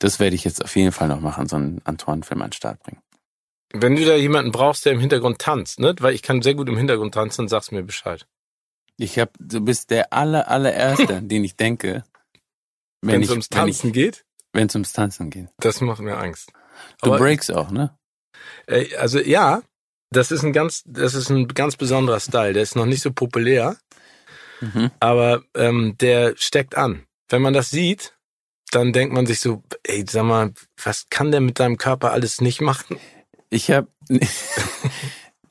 Das werde ich jetzt auf jeden Fall noch machen, so einen Antoine-Film an den Start bringen. Wenn du da jemanden brauchst, der im Hintergrund tanzt, ne? Weil ich kann sehr gut im Hintergrund tanzen, sagst mir Bescheid. Ich hab, du bist der aller, allererste, an *laughs* den ich denke. Wenn es ums Tanzen ich, geht? Wenn es ums Tanzen geht. Das macht mir Angst. Du Aber, breaks auch, ne? Äh, also ja, das ist ein ganz, das ist ein ganz besonderer Style. Der ist noch nicht so populär, mhm. aber ähm, der steckt an. Wenn man das sieht, dann denkt man sich so, ey, sag mal, was kann der mit deinem Körper alles nicht machen? Ich habe, *laughs*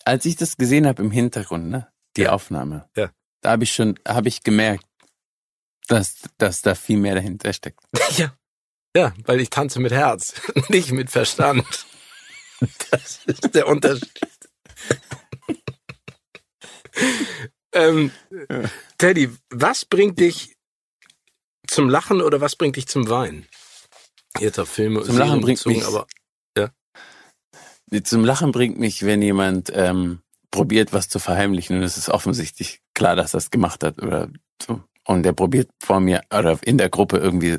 als ich das gesehen habe im Hintergrund, ne, die ja. Aufnahme, ja. da habe ich schon, habe ich gemerkt, dass, dass da viel mehr dahinter steckt. *laughs* Ja, ja, weil ich tanze mit Herz, *laughs* nicht mit Verstand. *laughs* Das ist der Unterschied. ähm, ja. Teddy, was bringt dich zum Lachen oder was bringt dich zum Weinen? Jetzt auf Filme zum Lachen bringt bezogen, mich, aber ja. Zum Lachen bringt mich, wenn jemand ähm, probiert, was zu verheimlichen und es ist offensichtlich klar, dass er es gemacht hat oder so. Und der probiert vor mir oder in der Gruppe irgendwie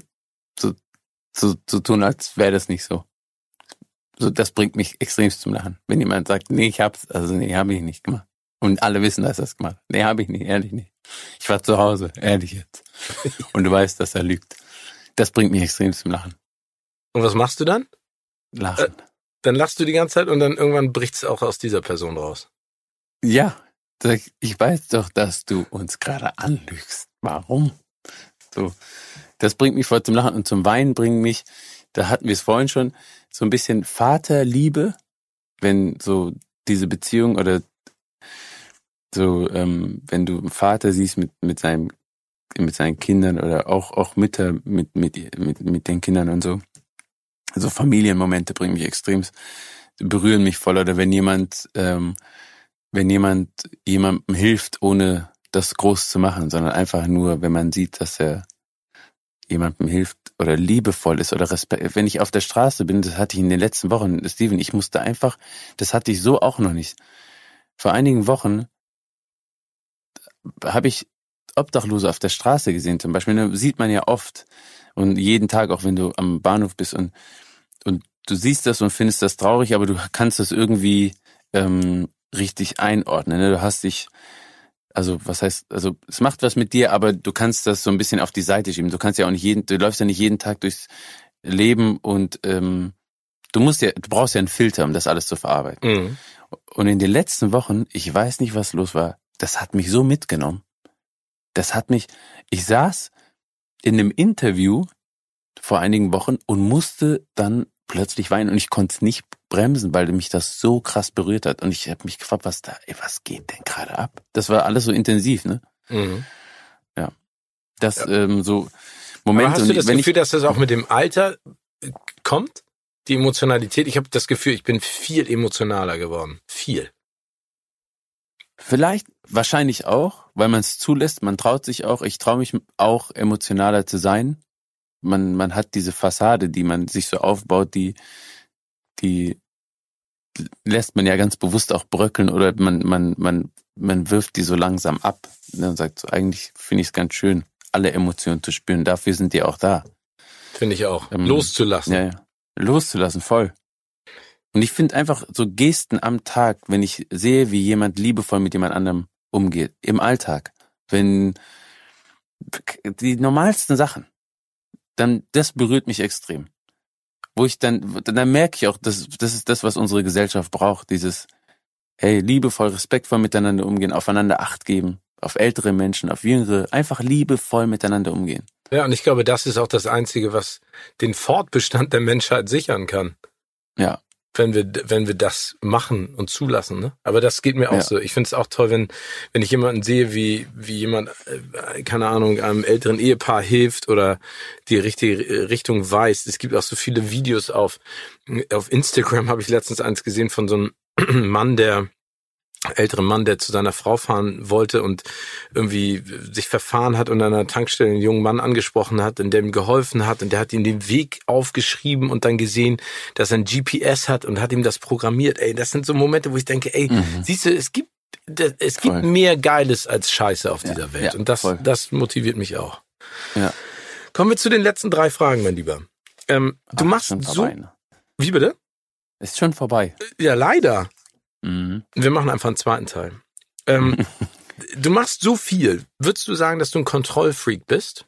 zu, zu, zu tun, als wäre das nicht so. So, das bringt mich extremst zum Lachen. Wenn jemand sagt, nee, ich hab's, also nee, habe ich nicht gemacht. Und alle wissen, dass er es gemacht hat. Nee, habe ich nicht, ehrlich nicht. Ich war zu Hause, ehrlich jetzt. *laughs* Und du weißt, dass er lügt. Das bringt mich extrem zum Lachen. Und was machst du dann? Lachen. Äh, dann lachst du die ganze Zeit und dann irgendwann bricht es auch aus dieser Person raus. Ja, ich weiß doch, dass du uns gerade anlügst. Warum? So, das bringt mich voll zum Lachen und zum Weinen bringt mich, da hatten wir es vorhin schon, so ein bisschen Vaterliebe, wenn so diese Beziehung oder so, ähm, wenn du einen Vater siehst mit, mit seinem, mit seinen Kindern oder auch, auch Mütter mit, mit, mit, mit den Kindern und so. Also Familienmomente bringen mich extrem, berühren mich voll. Oder wenn jemand, ähm, wenn jemand jemandem hilft, ohne das groß zu machen, sondern einfach nur, wenn man sieht, dass er jemandem hilft oder liebevoll ist oder Respekt. Wenn ich auf der Straße bin, das hatte ich in den letzten Wochen, Steven, ich musste einfach, das hatte ich so auch noch nicht. Vor einigen Wochen habe ich Obdachlose auf der Straße gesehen zum Beispiel. Das sieht man ja oft und jeden Tag, auch wenn du am Bahnhof bist und, und du siehst das und findest das traurig, aber du kannst das irgendwie ähm, richtig einordnen. Ne? Du hast dich, also was heißt, also es macht was mit dir, aber du kannst das so ein bisschen auf die Seite schieben. Du kannst ja auch nicht jeden, du läufst ja nicht jeden Tag durchs Leben und ähm, du musst ja, du brauchst ja einen Filter, um das alles zu verarbeiten. Mhm. Und in den letzten Wochen, ich weiß nicht, was los war, das hat mich so mitgenommen. Das hat mich, ich saß in einem Interview vor einigen Wochen und musste dann plötzlich weinen und ich konnte es nicht bremsen, weil mich das so krass berührt hat. Und ich habe mich gefragt, was da, ey, was geht denn gerade ab? Das war alles so intensiv, ne? Mhm. Ja. Das ja. Ähm, so Momente. Aber hast du das Gefühl, ich, dass das auch mit dem Alter äh, kommt? Die Emotionalität? Ich habe das Gefühl, ich bin viel emotionaler geworden. Viel. Vielleicht, wahrscheinlich auch, weil man es zulässt. Man traut sich auch. Ich traue mich auch emotionaler zu sein. Man, man hat diese Fassade, die man sich so aufbaut, die, die lässt man ja ganz bewusst auch bröckeln oder man, man, man, man wirft die so langsam ab ne, und sagt so, eigentlich finde ich es ganz schön, alle Emotionen zu spüren. Dafür sind die auch da. Finde ich auch. Ähm, Loszulassen. Ja, ja. Loszulassen, voll. Und ich finde einfach so Gesten am Tag, wenn ich sehe, wie jemand liebevoll mit jemand anderem umgeht, im Alltag, wenn die normalsten Sachen, dann das berührt mich extrem. Wo ich dann, dann merke ich auch, das, das ist das, was unsere Gesellschaft braucht, dieses, hey, liebevoll, respektvoll miteinander umgehen, aufeinander Acht geben, auf ältere Menschen, auf jüngere, einfach liebevoll miteinander umgehen. Ja, und ich glaube, das ist auch das Einzige, was den Fortbestand der Menschheit sichern kann. Ja wenn wir, wenn wir das machen und zulassen. Ne? Aber das geht mir auch ja. so. Ich finde es auch toll, wenn, wenn ich jemanden sehe, wie, wie jemand, äh, keine Ahnung, einem älteren Ehepaar hilft oder die richtige Richtung weist. Es gibt auch so viele Videos auf, auf Instagram habe ich letztens eins gesehen von so einem *clears throat* Mann, der älteren Mann, der zu seiner Frau fahren wollte und irgendwie sich verfahren hat und an einer Tankstelle einen jungen Mann angesprochen hat und der ihm geholfen hat und der hat ihm den Weg aufgeschrieben und dann gesehen, dass er ein GPS hat und hat ihm das programmiert. Ey, das sind so Momente, wo ich denke, ey, mhm. siehst du, es gibt es gibt voll. mehr Geiles als Scheiße auf dieser ja, Welt ja, und das voll. das motiviert mich auch. Ja. Kommen wir zu den letzten drei Fragen, mein Lieber. Ähm, du Ach, machst so ne? Wie bitte? Ist schon vorbei. Ja, leider. Mhm. Wir machen einfach einen zweiten Teil. Ähm, *laughs* du machst so viel. Würdest du sagen, dass du ein Kontrollfreak bist?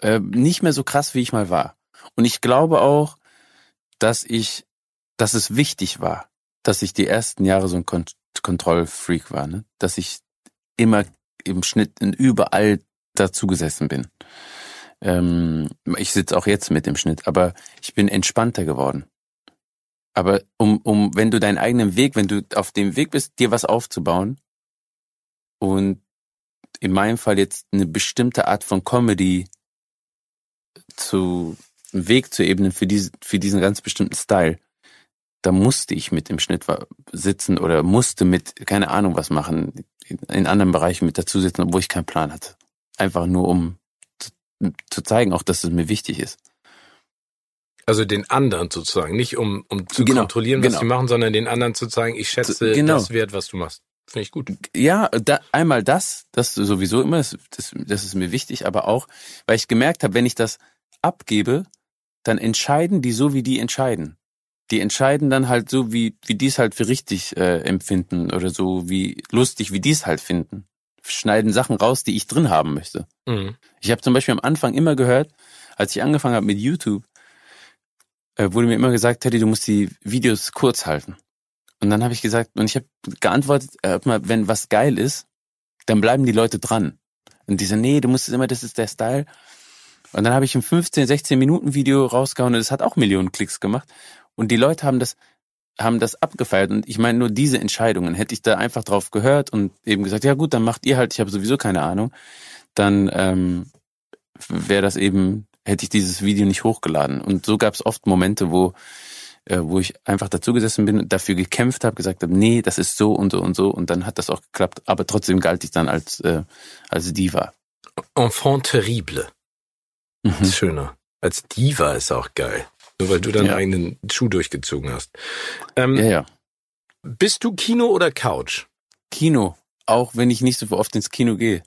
Äh, nicht mehr so krass, wie ich mal war. Und ich glaube auch, dass ich, dass es wichtig war, dass ich die ersten Jahre so ein Kont Kontrollfreak war, ne? Dass ich immer im Schnitt in überall dazu gesessen bin. Ähm, ich sitze auch jetzt mit im Schnitt, aber ich bin entspannter geworden. Aber um, um, wenn du deinen eigenen Weg, wenn du auf dem Weg bist, dir was aufzubauen und in meinem Fall jetzt eine bestimmte Art von Comedy zu, einen Weg zu ebnen für, diese, für diesen ganz bestimmten Style, da musste ich mit im Schnitt sitzen oder musste mit, keine Ahnung was machen, in anderen Bereichen mit dazu sitzen, obwohl ich keinen Plan hatte. Einfach nur um zu, zu zeigen, auch dass es mir wichtig ist. Also den anderen sozusagen, nicht um, um zu genau, kontrollieren, was genau. sie machen, sondern den anderen zu zeigen, ich schätze genau. das wert, was du machst. Finde ich gut. Ja, da, einmal das, das sowieso immer, das, das, das ist mir wichtig, aber auch, weil ich gemerkt habe, wenn ich das abgebe, dann entscheiden die so, wie die entscheiden. Die entscheiden dann halt so, wie, wie die es halt für richtig äh, empfinden oder so wie lustig, wie die es halt finden. Schneiden Sachen raus, die ich drin haben möchte. Mhm. Ich habe zum Beispiel am Anfang immer gehört, als ich angefangen habe mit YouTube, wurde mir immer gesagt, Teddy, du musst die Videos kurz halten. Und dann habe ich gesagt, und ich habe geantwortet, äh, wenn was geil ist, dann bleiben die Leute dran. Und die sagen, nee, du musst immer, das ist der Style. Und dann habe ich ein 15, 16 Minuten Video rausgehauen und das hat auch Millionen Klicks gemacht. Und die Leute haben das, haben das abgefeiert. Und ich meine nur diese Entscheidungen. Hätte ich da einfach drauf gehört und eben gesagt, ja gut, dann macht ihr halt, ich habe sowieso keine Ahnung, dann ähm, wäre das eben hätte ich dieses Video nicht hochgeladen. Und so gab es oft Momente, wo äh, wo ich einfach dazugesessen bin, dafür gekämpft habe, gesagt habe, nee, das ist so und so und so und dann hat das auch geklappt, aber trotzdem galt ich dann als äh, als Diva. Enfant terrible. Mhm. Das ist schöner. Als Diva ist auch geil. Nur weil du deinen Ja. eigenen Schuh durchgezogen hast. Ähm, Ja, ja. Bist du Kino oder Couch? Kino. Auch wenn ich nicht so oft ins Kino gehe.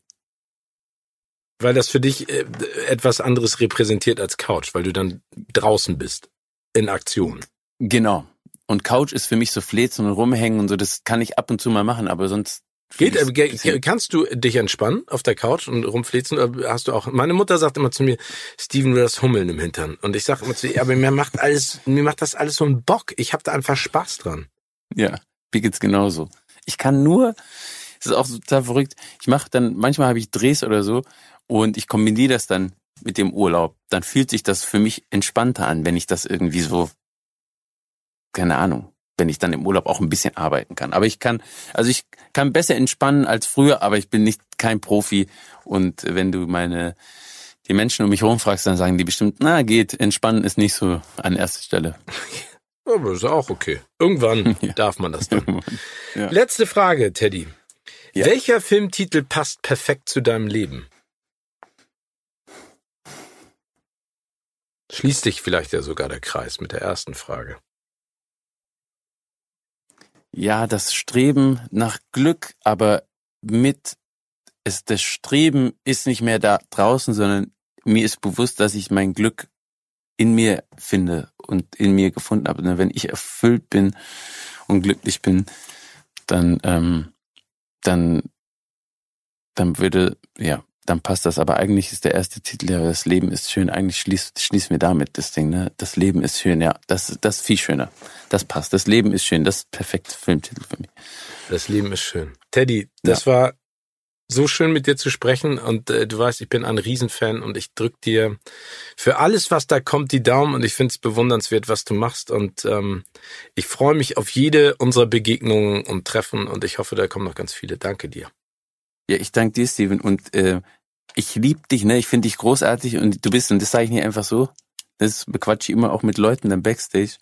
Weil das für dich äh, etwas anderes repräsentiert als Couch, weil du dann draußen bist. In Aktion. Genau. Und Couch ist für mich so flezen und rumhängen und so, das kann ich ab und zu mal machen, aber sonst. Geht, äh, kannst du dich entspannen auf der Couch und rumflitzen? Oder hast du auch? Meine Mutter sagt immer zu mir, Steven, du hast Hummeln im Hintern. Und ich sage immer zu ihr, aber mir macht alles, mir macht das alles so einen Bock. Ich habe da einfach Spaß dran. Ja, mir geht's genauso. Ich kann nur, es ist auch so total verrückt, ich mache dann, manchmal habe ich Drehs oder so und ich kombiniere das dann mit dem Urlaub. Dann fühlt sich das für mich entspannter an, wenn ich das irgendwie so, keine Ahnung, wenn ich dann im Urlaub auch ein bisschen arbeiten kann. Aber ich kann, also ich kann besser entspannen als früher, aber ich bin nicht kein Profi. Und wenn du meine, die Menschen um mich herum fragst, dann sagen die bestimmt, na geht, entspannen ist nicht so an erster Stelle. Aber ist auch okay. Irgendwann *laughs* Ja. darf man das dann. Ja. Letzte Frage, Teddy. Ja. Welcher Filmtitel passt perfekt zu deinem Leben? Schließt sich vielleicht ja sogar der Kreis mit der ersten Frage. Ja, das Streben nach Glück, aber mit es das Streben ist nicht mehr da draußen, sondern mir ist bewusst, dass ich mein Glück in mir finde und in mir gefunden habe. Und wenn ich erfüllt bin und glücklich bin, dann ähm, dann dann würde ja dann passt das. Aber eigentlich ist der erste Titel ja das Leben ist schön. Eigentlich schließt schließen wir damit das Ding. Ne, das Leben ist schön. Ja, das das ist viel schöner. Das passt. Das Leben ist schön. Das ist perfekte Filmtitel für mich. Das Leben ist schön. Teddy, das war so schön mit dir zu sprechen und äh, du weißt, ich bin ein Riesenfan und ich drück dir für alles, was da kommt, die Daumen und ich finde es bewundernswert, was du machst und ähm, ich freue mich auf jede unserer Begegnungen und Treffen und ich hoffe, da kommen noch ganz viele. Danke dir. Ja, ich danke dir, Steven. Und äh, ich lieb dich, ne? Ich finde dich großartig und du bist, und das sage ich nicht einfach so, das bequatsche ich immer auch mit Leuten dann Backstage.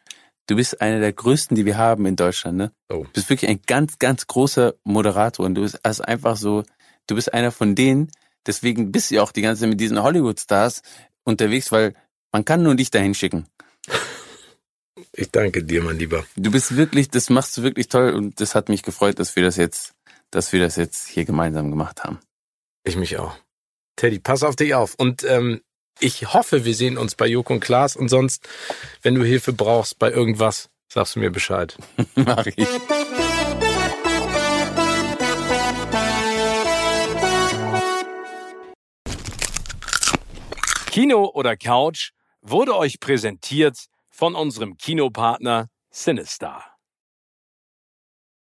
Du bist einer der größten, die wir haben in Deutschland, ne? Oh. Du bist wirklich ein ganz, ganz großer Moderator und du bist also einfach so, du bist einer von denen, deswegen bist du ja auch die ganze Zeit mit diesen Hollywood-Stars unterwegs, weil man kann nur dich dahin schicken. Ich danke dir, mein Lieber. Du bist wirklich, das machst du wirklich toll und das hat mich gefreut, dass wir das jetzt, dass wir das jetzt hier gemeinsam gemacht haben. Ich mich auch. Teddy, pass auf dich auf. Und ähm, ich hoffe, wir sehen uns bei Joko und Klaas. Und sonst, wenn du Hilfe brauchst bei irgendwas, sagst du mir Bescheid. *laughs* Mach ich. Kino oder Couch wurde euch präsentiert von unserem Kinopartner Sinistar.